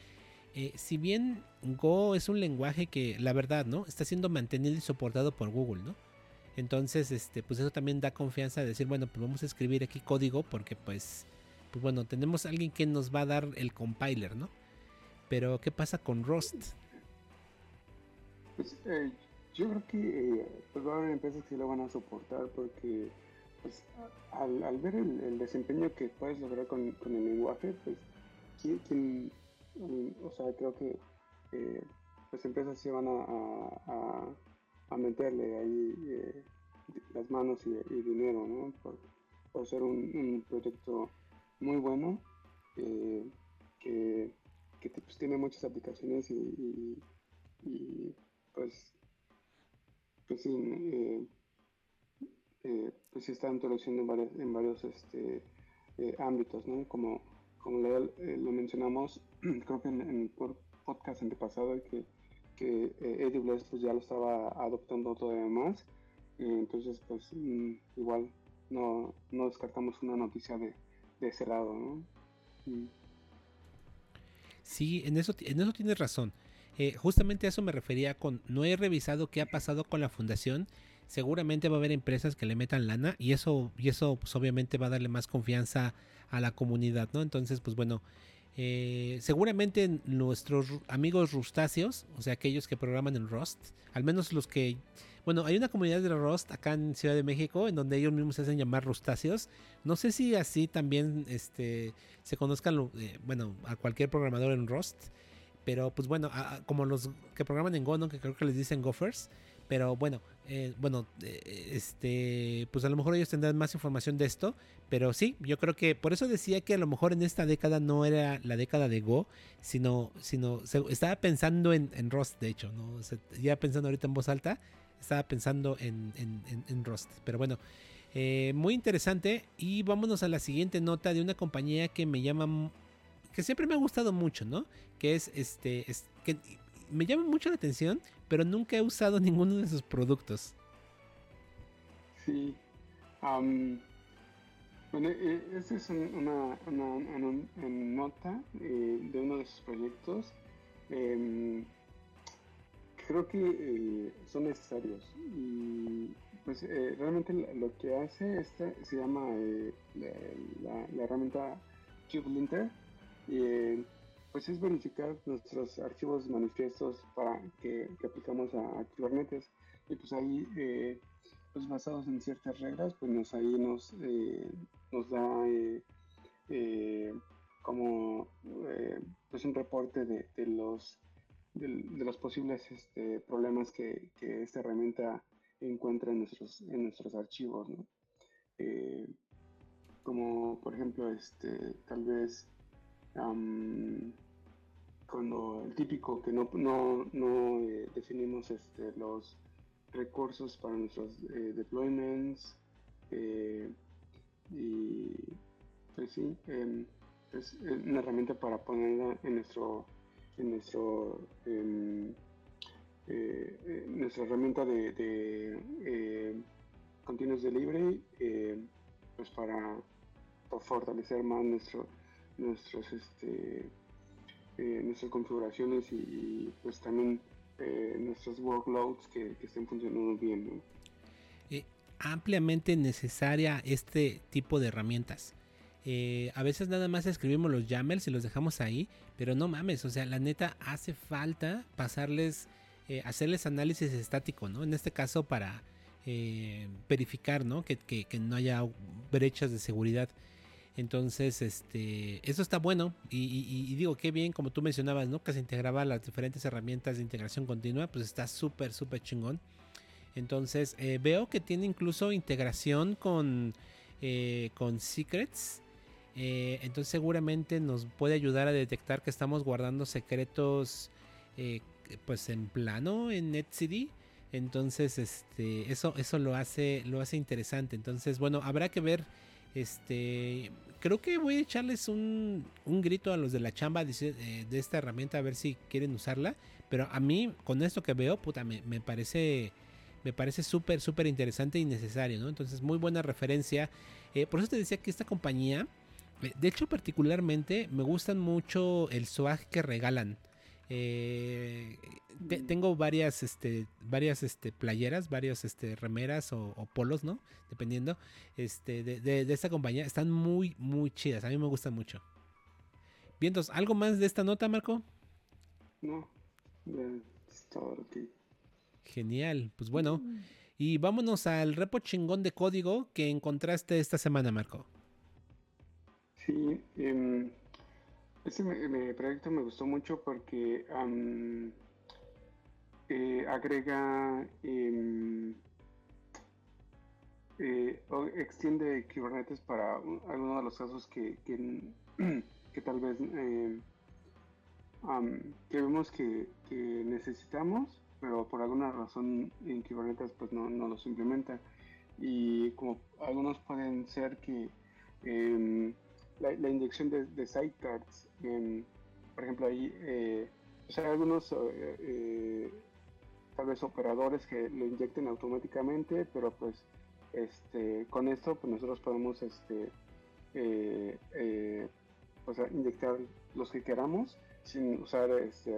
si bien Go es un lenguaje que, la verdad, ¿no? Está siendo mantenido y soportado por Google, ¿no? Entonces, este, pues eso también da confianza de decir, bueno, pues vamos a escribir aquí código porque pues, pues bueno, tenemos a alguien que nos va a dar el compiler, ¿no? Pero, ¿qué pasa con Rust? Pues eh, yo creo que pues va a haber empresas que lo van a soportar porque pues al, ver el, desempeño que puedes lograr con, con el lenguaje, pues ¿quién, o sea, creo que eh, las empresas se van a, a, meterle ahí eh, las manos y, dinero, ¿no? Por, por ser un, proyecto muy bueno, eh, que, que pues, tiene muchas aplicaciones y, y, pues, pues sí, eh, pues sí está introduciendo en varios, en varios este, ámbitos, ¿no? Como, como lo, mencionamos, (clears throat) creo que en, el podcast antepasado, que, que AWS pues ya lo estaba adoptando todavía más entonces, pues mm, igual no, no, descartamos una noticia de, ese lado, ¿no? Mm. Sí, en eso, en eso tienes razón. Eh, justamente a eso me refería con, no he revisado qué ha pasado con la fundación. Seguramente va a haber empresas que le metan lana y eso, y eso pues obviamente va a darle más confianza a la comunidad, ¿no? Entonces, pues bueno, eh, seguramente nuestros amigos rustáceos, o sea, aquellos que programan en Rust, al menos los que, bueno, hay una comunidad de Rust acá en Ciudad de México en donde ellos mismos se hacen llamar rustáceos. No sé si así también este, se conozcan, eh, bueno, a cualquier programador en Rust, pero pues bueno, como los que programan en Go, que creo que les dicen Gophers. Pero bueno, eh, bueno, eh, este, pues a lo mejor ellos tendrán más información de esto. Pero sí, yo creo que por eso decía que a lo mejor en esta década no era la década de Go, sino, sino estaba pensando en, en Rust, de hecho, ¿no? ya pensando ahorita en voz alta, estaba pensando en, en, en Rust. Pero bueno, eh, muy interesante. Y vámonos a la siguiente nota de una compañía que me llama, que siempre me ha gustado mucho, ¿no? Que es este, es, que me llama mucho la atención, pero nunca he usado (laughs) ninguno de sus productos. Sí. bueno, eh, esta es una, nota eh, de uno de sus proyectos. Em, creo que eh, son necesarios. Y pues realmente lo que hace este se llama la, la, herramienta CubeLinter. Y pues es verificar nuestros archivos manifiestos para que, aplicamos a, Kubernetes. Y pues ahí eh, pues basados en ciertas reglas pues nos ahí nos eh, nos da eh, como pues un reporte de, los de, los posibles este, problemas que, esta herramienta encuentra en nuestros en nuestros archivos como por ejemplo este tal vez cuando el típico que no, no, no eh, definimos este, los recursos para nuestros eh, deployments eh, y pues sí em, es una herramienta para ponerla en nuestro en nuestro em, nuestra herramienta de, de continuous delivery pues para, fortalecer más nuestro nuestros este eh, nuestras configuraciones y, pues también eh, nuestros workloads que, estén funcionando bien. Eh, ampliamente necesaria este tipo de herramientas. a veces nada más escribimos los YAMLs y los dejamos ahí, pero no mames, o sea, la neta hace falta pasarles, hacerles análisis estático, ¿no? En este caso para verificar, ¿no? Que, que, no haya brechas de seguridad. Entonces, este, eso está bueno. Y, digo, qué bien, como tú mencionabas, ¿no? Que se integraba las diferentes herramientas de integración continua. Pues está súper, súper chingón. Entonces, eh, veo que tiene incluso integración con, eh, con Secrets. Eh, entonces, seguramente nos puede ayudar a detectar que estamos guardando secretos, pues en plano, en NetCD. Entonces, este, eso, eso lo hace, lo hace interesante. Entonces, bueno, habrá que ver este, creo que voy a echarles un, grito a los de la chamba eh, de, esta herramienta a ver si quieren usarla. Pero a mí, con esto que veo, puta, me, parece me parece súper, súper interesante y necesario, ¿no? Entonces, muy buena referencia. Eh, por eso te decía que esta compañía, eh, de hecho, particularmente, me gustan mucho el swag que regalan. Eh, tengo varias, este, varias este, playeras, varias este, remeras o, polos, ¿no? Dependiendo este, de, esta compañía. Están muy, muy chidas. A mí me gustan mucho. Bien, entonces, ¿algo más de esta nota, Marco? No, está Genial, pues bueno. Y vámonos al repo chingón de código que encontraste esta semana, Marco. Sí, eh, Ese proyecto me gustó mucho porque eh, agrega, em, eh, extiende Kubernetes para algunos de los casos que, que, (clears throat) tal vez eh, que vemos que, necesitamos, pero por alguna razón en Kubernetes pues no, no los implementa. Y como algunos pueden ser que la, inyección de, de sidecards, por ejemplo, ahí eh, hay algunos eh, eh, tal vez operadores que lo inyecten automáticamente, pero pues este, con esto pues nosotros podemos este, pues, inyectar los que queramos sin usar este,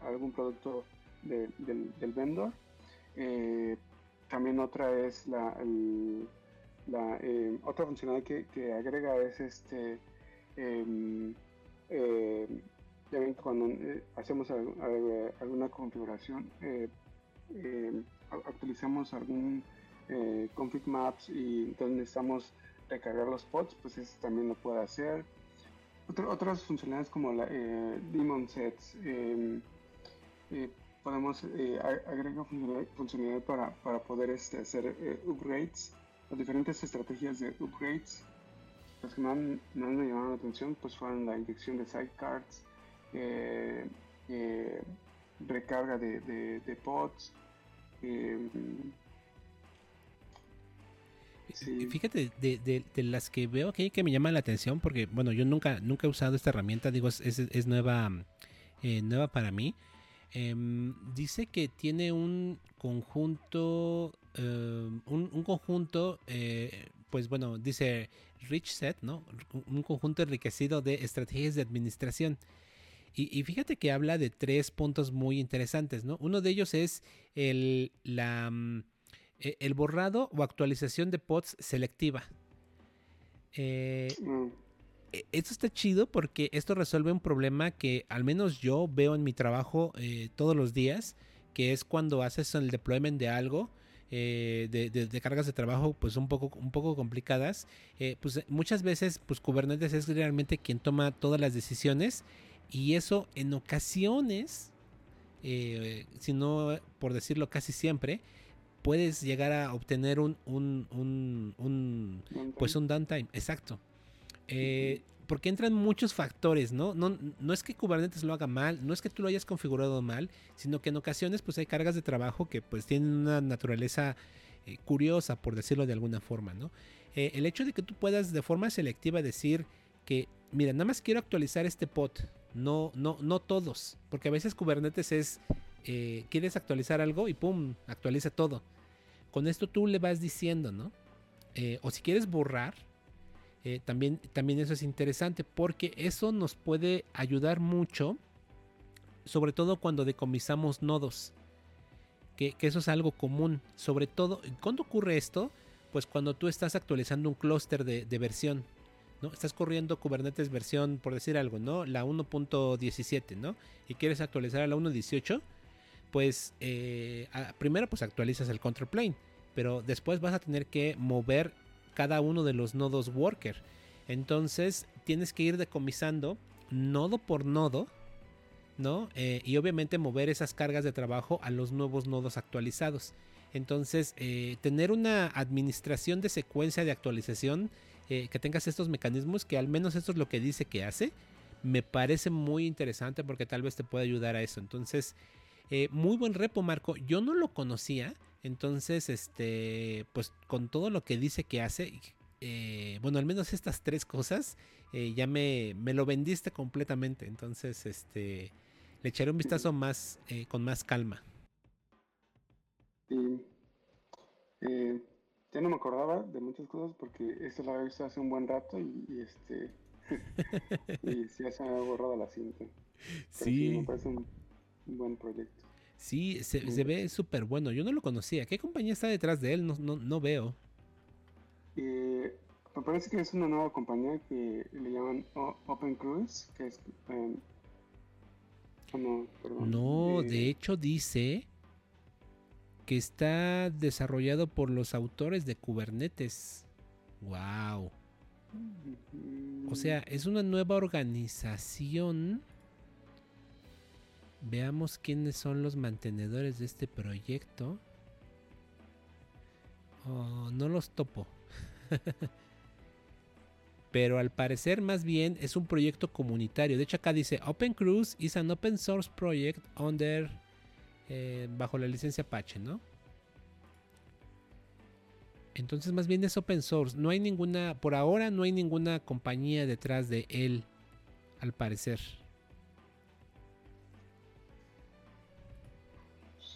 algún producto del, del, vendor. también otra es la, eh, otra funcionalidad que, agrega es este em, eh, ya ven cuando eh, hacemos alguna configuración em, actualizamos algún config maps y entonces necesitamos recargar los pods pues eso también lo puede hacer. Otras funcionalidades como la daemon sets em, podemos agregar funcionalidad, para, para poder este, hacer upgrades las diferentes estrategias de upgrades, las que más, me llamaron la atención, pues fueron la inyección de sidecards, eh, eh, recarga de, de, pods. Eh, Fíjate, de, las que veo aquí que me llaman la atención, porque bueno, yo nunca, nunca he usado esta herramienta, digo, es, es, nueva, nueva para mí. Em, dice que tiene un conjunto Em, un, conjunto, eh, pues bueno, dice Rich Set, ¿no? Un conjunto enriquecido de estrategias de administración. Y, fíjate que habla de tres puntos muy interesantes, ¿no? Uno de ellos es el, la, mm, e, el borrado o actualización de pods selectiva. Eh, mm. e, esto está chido porque esto resuelve un problema que al menos yo veo en mi trabajo eh, todos los días, que es cuando haces el deployment de algo eh, de, cargas de trabajo pues un poco, un poco complicadas, eh, pues muchas veces pues Kubernetes es realmente quien toma todas las decisiones y eso en ocasiones, eh, si no por decirlo casi siempre, puedes llegar a obtener un, un, un, pues un downtime, exacto porque entran muchos factores, ¿no? ¿no? No es que Kubernetes lo haga mal, no es que tú lo hayas configurado mal, sino que en ocasiones pues hay cargas de trabajo que pues tienen una naturaleza eh, curiosa, por decirlo de alguna forma, ¿no? Eh, el hecho de que tú puedas de forma selectiva decir que, mira, nada más quiero actualizar este pod, no, no, no todos, porque a veces Kubernetes es, eh, quieres actualizar algo y pum, actualiza todo. Con esto tú le vas diciendo, ¿no? o si quieres borrar, eh, también, también eso es interesante porque eso nos puede ayudar mucho, sobre todo cuando decomisamos nodos, que, eso es algo común. Sobre todo, ¿cuándo ocurre esto? Pues cuando tú estás actualizando un clúster de, versión. ¿no? Estás corriendo Kubernetes versión, por decir algo, ¿no? La 1.17, ¿no? Y quieres actualizar a la 1.18, pues eh, primero pues actualizas el control plane, pero después vas a tener que mover cada uno de los nodos worker. Entonces tienes que ir decomisando nodo por nodo, ¿no? Eh, y obviamente mover esas cargas de trabajo a los nuevos nodos actualizados. Entonces, eh, tener una administración de secuencia de actualización eh, que tengas estos mecanismos, que al menos esto es lo que dice que hace, me parece muy interesante porque tal vez te pueda ayudar a eso. Entonces, muy buen repo, Marco. Yo no lo conocía. Entonces, este, pues con todo lo que dice que hace, eh, bueno, al menos estas tres cosas, eh, ya me, me, lo vendiste completamente. Entonces, este, le echaré un vistazo más, eh, con más calma. Sí. ya no me acordaba de muchas cosas porque esto lo había visto hace un buen rato y, este, (laughs) y sí, se me ha borrado la cinta. sí. Me parece un buen proyecto. Sí, se, ve súper bueno. Yo no lo conocía. ¿Qué compañía está detrás de él? No, no, no veo. Eh, me parece que es una nueva compañía que le llaman Open Cruise, que es... Em, no, no de hecho dice que está desarrollado por los autores de Kubernetes. Wow. O sea, es una nueva organización. Veamos quiénes son los mantenedores de este proyecto. Oh, no los topo. (laughs) Pero al parecer más bien es un proyecto comunitario. De hecho acá dice Open Cruise is an open source project under eh, bajo la licencia Apache, ¿no? Entonces más bien es open source. No hay ninguna, por ahora no hay ninguna compañía detrás de él, al parecer.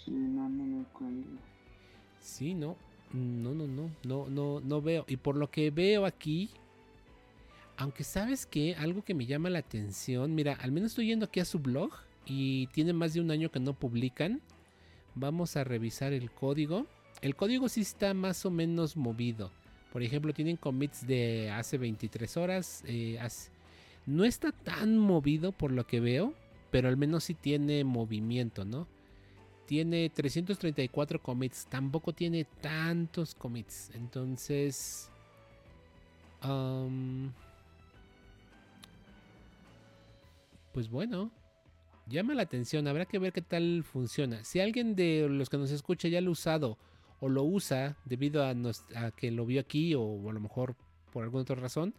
Sí, no, no, no. No, no, no, no, no, no veo. Y por lo que veo aquí, aunque sabes que algo que me llama la atención, mira, al menos estoy yendo aquí a su blog y tiene más de un año que no publican. Vamos a revisar el código. El código sí está más o menos movido. Por ejemplo, tienen commits de hace 23 horas. Eh, no está tan movido por lo que veo, pero al menos sí tiene movimiento, ¿no? Tiene 334 commits, tampoco tiene tantos commits. Entonces... pues bueno, llama la atención, habrá que ver qué tal funciona. Si alguien de los que nos escucha ya lo ha usado o lo usa debido a, que lo vio aquí o, a lo mejor por alguna otra razón,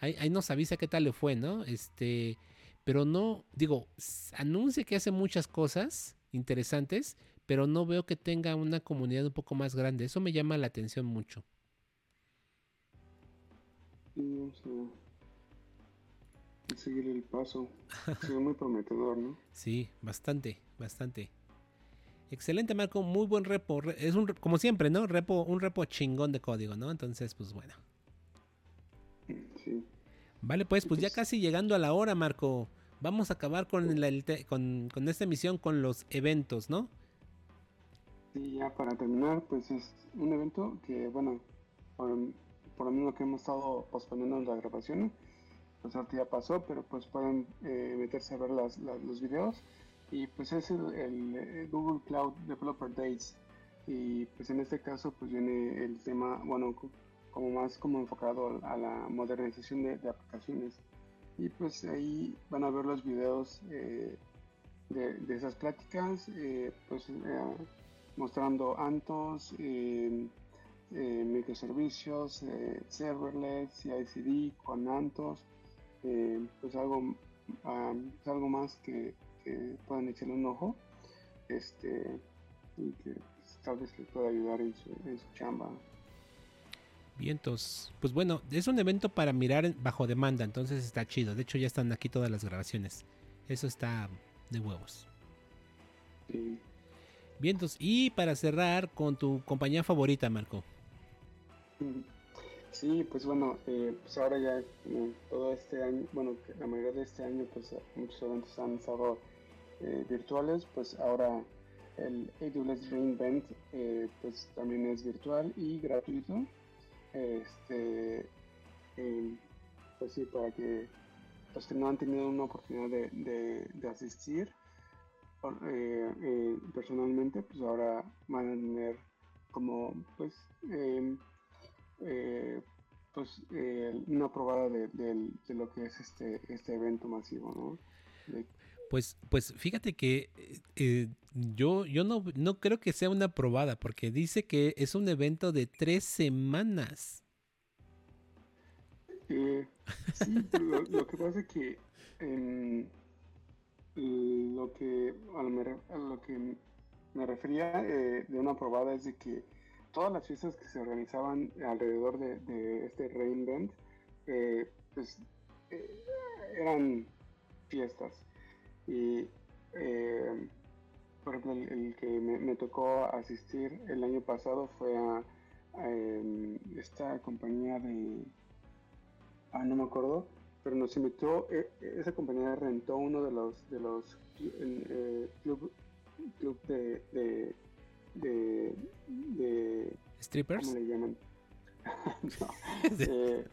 ahí, nos avisa qué tal le fue, ¿no? Este, pero no, digo, anuncia que hace muchas cosas interesantes, pero no veo que tenga una comunidad un poco más grande. Eso me llama la atención mucho. seguir el paso. Es muy prometedor, ¿no? (laughs) Sí, bastante, bastante. Excelente, Marco. Muy buen repo. Es un, como siempre, ¿no? Repo, un repo chingón de código, ¿no? Entonces, pues bueno. Sí. Vale, pues, pues ya casi llegando a la hora, Marco. Vamos a acabar con, la, con, con esta emisión con los eventos, ¿no? Sí, ya para terminar, pues es un evento que, bueno, por, lo mismo que hemos estado posponiendo las grabaciones, pues ahorita ya pasó, pero pues pueden eh, meterse a ver las, los videos. Y pues es el, Google Cloud Developer Days. Y pues en este caso pues viene el tema, bueno, como más como enfocado a la modernización de, aplicaciones. Y pues ahí van a ver los videos eh, de, esas pláticas, eh, pues mostrando Antos, microservicios, serverless, CI/CD con Antos, eh, pues algo, pues algo más que, puedan echarle un ojo este, y que pues, tal vez les pueda ayudar en su, en su chamba. Vientos. Pues bueno, es un evento para mirar bajo demanda, entonces está chido. De hecho, ya están aquí todas las grabaciones. Eso está de huevos. Vientos. Y para cerrar con tu compañía favorita, Marco. Sí, pues bueno, eh, pues ahora ya todo este año, bueno, la mayoría de este año, pues muchos eventos han estado eh, virtuales, pues ahora el AWS Reinvent eh, pues también es virtual y gratuito. Este, pues sí, para que los que no han tenido una oportunidad de, de asistir personalmente, pues ahora van a tener como pues em, eh, pues eh, una probada de, lo que es este, este evento masivo, ¿no? Pues, pues fíjate que eh, yo, yo no, no creo que sea una probada, porque dice que es un evento de tres semanas. sí, (laughs) lo, que pasa es que lo que a lo, que me refería de una probada es de que todas las fiestas que se organizaban alrededor de, este Reinvent, eh, pues eh, eran fiestas. Y, eh, por ejemplo, el, que me, tocó asistir el año pasado fue a, em, esta compañía de... Ah, no me acuerdo, pero nos invitó, esa compañía rentó uno de los, de los club, club de de, de strippers ¿cómo le llaman? (laughs) (laughs) de,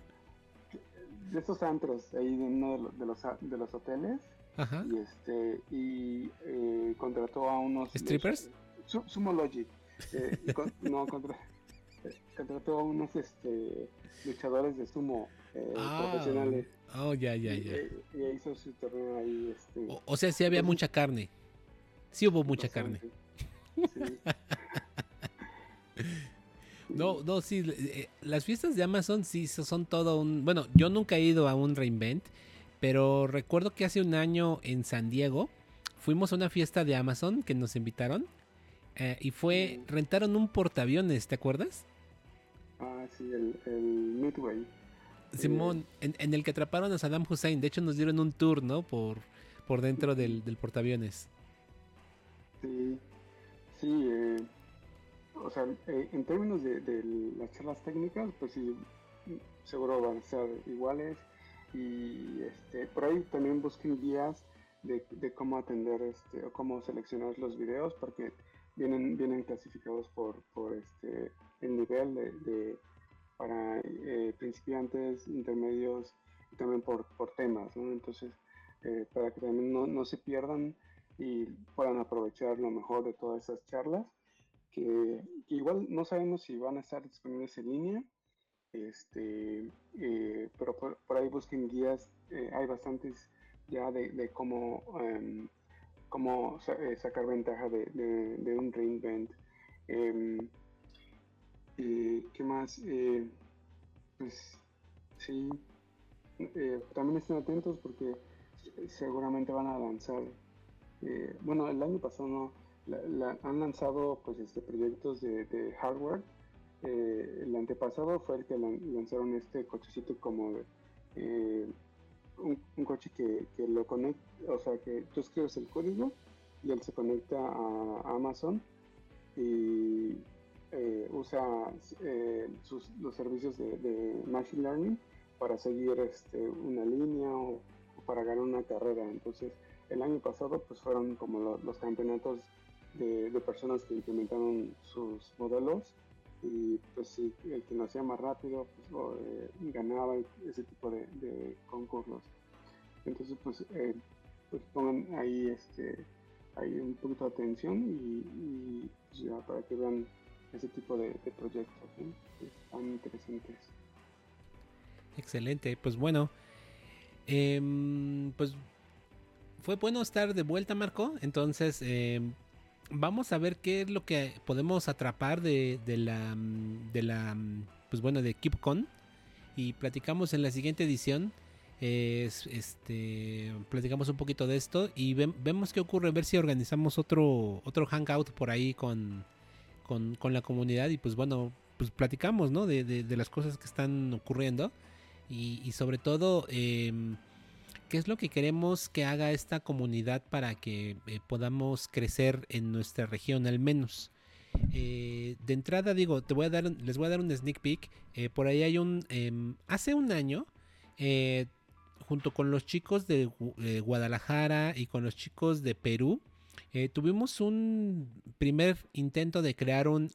estos antros ahí de uno de los, de los, hoteles Ajá. y este y eh, contrató a unos strippers Sumo Logic eh, (laughs) no contra, contrató a unos este luchadores de sumo ah, profesionales. Oh, ya, ya, ya. Y, hizo su torneo ahí. Este, o, sea, sí había mucha carne. Sí hubo mucha carne. (laughs) no, no, sí. Eh, las fiestas de Amazon sí son todo un. Bueno, yo nunca he ido a un reinvent, pero recuerdo que hace un año en San Diego fuimos a una fiesta de Amazon que nos invitaron. Eh, y fue. Rentaron un portaaviones, ¿te acuerdas? Ah, sí, el, el Midway. Simón, en, el que atraparon a Saddam Hussein. De hecho, nos dieron un tour, ¿no? Por, por dentro del, portaaviones. Sí, sí. Eh, o sea, eh, en términos de, las charlas técnicas, pues sí, seguro van a ser iguales. Y este, por ahí también busquen guías de, cómo atender este, o cómo seleccionar los videos, porque vienen, vienen clasificados por, por este, el nivel de para eh, principiantes, intermedios y también por, por temas. Entonces, eh, para que también no, no, se pierdan y puedan aprovechar lo mejor de todas esas charlas, que, igual no sabemos si van a estar disponibles en línea, este, eh, pero por, ahí busquen guías, hay bastantes ya de, de cómo, em, cómo sacar ventaja de, de, un reinvent. Eh, ¿Qué más? Eh, pues sí, eh, también estén atentos porque seguramente van a lanzar. bueno, el año pasado no, han lanzado pues este proyectos de, hardware. El antepasado fue el que lanzaron este cochecito como un, coche que, lo conecta, o sea que tú escribes el código y él se conecta a Amazon y eh, usa eh, los servicios de, Machine Learning para seguir este, una línea o, para ganar una carrera. Entonces, el año pasado pues fueron como los campeonatos de, personas que implementaron sus modelos y pues sí, el que lo hacía más rápido pues eh, ganaba ese tipo de, concursos. Entonces, pues, pues, pongan ahí este ahí un poquito de atención y, pues, ya para que vean ese tipo de, proyectos tan interesantes. Excelente, pues bueno, em, pues fue bueno estar de vuelta, Marco. Entonces, em, vamos a ver qué es lo que podemos atrapar de, la, de la, pues bueno, de KeepCon. Y platicamos en la siguiente edición. este, platicamos un poquito de esto y vemos qué ocurre, ver si organizamos otro, otro hangout por ahí con, con, la comunidad y pues bueno, pues platicamos, ¿no? De, las cosas que están ocurriendo y, sobre todo, em, ¿qué es lo que queremos que haga esta comunidad para que eh, podamos crecer en nuestra región al menos? Eh, de entrada digo, te voy a dar, les voy a dar un sneak peek. Eh, por ahí hay un, em, hace un año, junto con los chicos de Guadalajara y con los chicos de Perú, tuvimos un primer intento de crear un,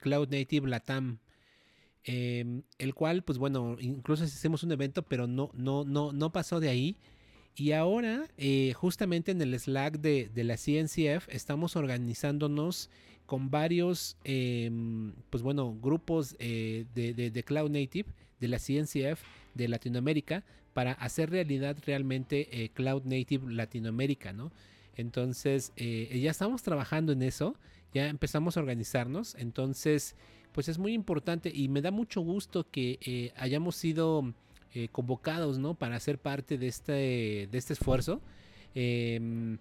Cloud Native Latam. Em, el cual, pues bueno, incluso hicimos un evento, pero no, no, no, no pasó de ahí. Y ahora, eh, justamente en el Slack de, la CNCF, estamos organizándonos con varios, em, pues bueno, grupos eh, de, de, Cloud Native, de la CNCF, de Latinoamérica, para hacer realidad realmente Cloud Native Latinoamérica, ¿no? Entonces, eh, ya estamos trabajando en eso, ya empezamos a organizarnos, entonces, pues es muy importante y me da mucho gusto que eh, hayamos sido eh, convocados, ¿no? Para ser parte de este, de este esfuerzo. Em,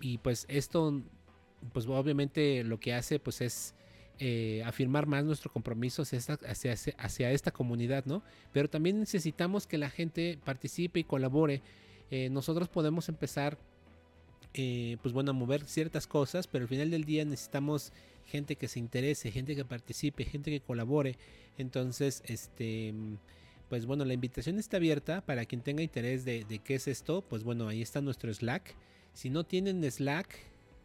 y pues esto, pues obviamente lo que hace, pues es... afirmar más nuestro compromiso hacia esta, hacia, hacia esta, comunidad, ¿no? Pero también necesitamos que la gente participe y colabore. nosotros podemos empezar eh, pues bueno, mover ciertas cosas, pero al final del día necesitamos gente que se interese, gente que participe, gente que colabore. Entonces, este, pues bueno, la invitación está abierta para quien tenga interés de, qué es esto, pues bueno, ahí está nuestro Slack. Si no tienen Slack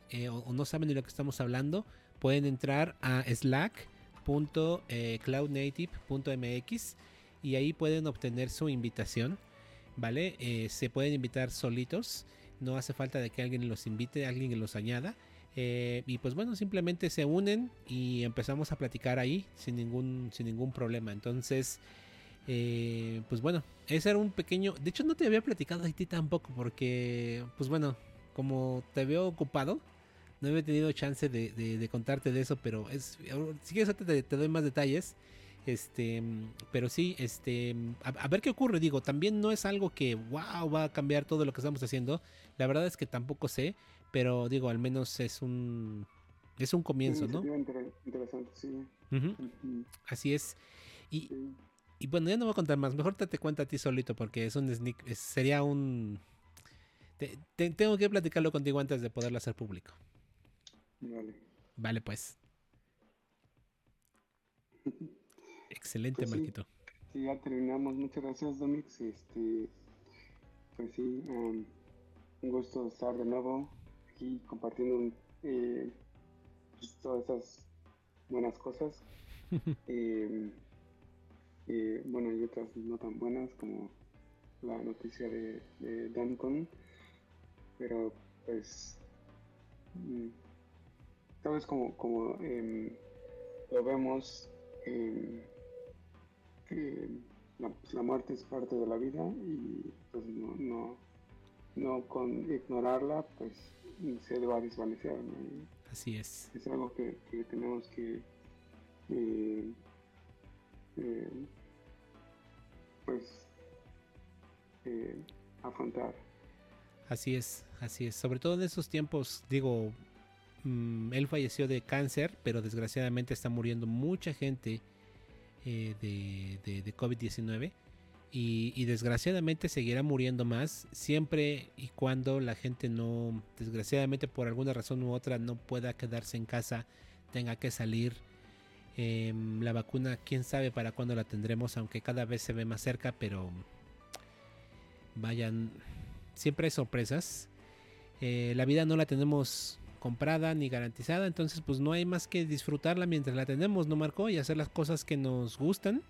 eh, o, no saben de lo que estamos hablando, pueden entrar a slack.cloudnative.mx y ahí pueden obtener su invitación, ¿vale? Eh, se pueden invitar solitos no hace falta de que alguien los invite, alguien los añada. Eh, y pues bueno, simplemente se unen y empezamos a platicar ahí sin ningún, sin ningún problema. Entonces, Eh, pues bueno, ese era un pequeño... De hecho no te había platicado a ti tampoco porque, pues bueno, como te veo ocupado, no había tenido chance de, contarte de eso, pero es... Si quieres te, te doy más detalles. Este, pero sí, este, a, ver qué ocurre. Digo, también no es algo que, wow, va a cambiar todo lo que estamos haciendo. La verdad es que tampoco sé, pero digo, al menos es un, es un comienzo, ¿no? Interesante, sí. Así es. Y, y, bueno, ya no voy a contar más. Mejor te, te cuento a ti solito porque es un sneak, sería un... tengo que platicarlo contigo antes de poderlo hacer público. Vale. Vale, pues. Excelente, pues Marquito. Sí, ya terminamos. Muchas gracias, Domix. Este, pues sí, um, un gusto estar de nuevo aquí compartiendo eh, pues, todas esas buenas cosas. (laughs) eh, eh, bueno, y otras no tan buenas como la noticia de, de. Pero pues, mm, tal vez como, como em, lo vemos, em, que pues, la, muerte es parte de la vida y pues no, no, no con ignorarla, pues se va a desvanecer. Así es. Es algo que, tenemos que eh, eh, pues eh, afrontar. Así es, así es. Sobre todo en esos tiempos, digo, mm, él falleció de cáncer, pero desgraciadamente está muriendo mucha gente de, de, de COVID-19 y, desgraciadamente seguirá muriendo más siempre y cuando la gente no, desgraciadamente por alguna razón u otra, no pueda quedarse en casa, tenga que salir. Em, la vacuna, quién sabe para cuándo la tendremos, aunque cada vez se ve más cerca, pero vayan, siempre sorpresas. Eh, la vida no la tenemos comprada ni garantizada, entonces pues no hay más que disfrutarla mientras la tenemos, ¿no, Marco? Y hacer las cosas que nos gustan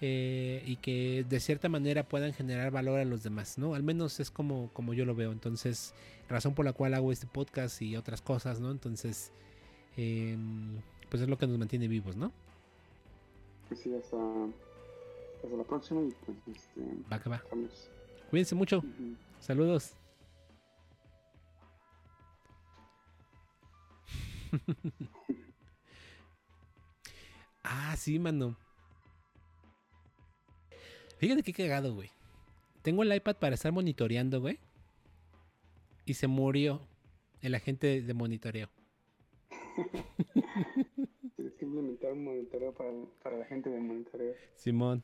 eh, y que de cierta manera puedan generar valor a los demás, ¿no? Al menos es como, como yo lo veo. Entonces, razón por la cual hago este podcast y otras cosas, ¿no? Entonces, em, pues es lo que nos mantiene vivos, ¿no? Pues sí, hasta, hasta la próxima y pues este, va que va. Cuídense mucho. Saludos. (laughs) ah, sí, mano. Fíjate qué cagado, güey. Tengo el iPad para estar monitoreando, güey. Y se murió el agente de monitoreo. (laughs) Implementar un monitoreo para, para la gente de monitoreo. Simón.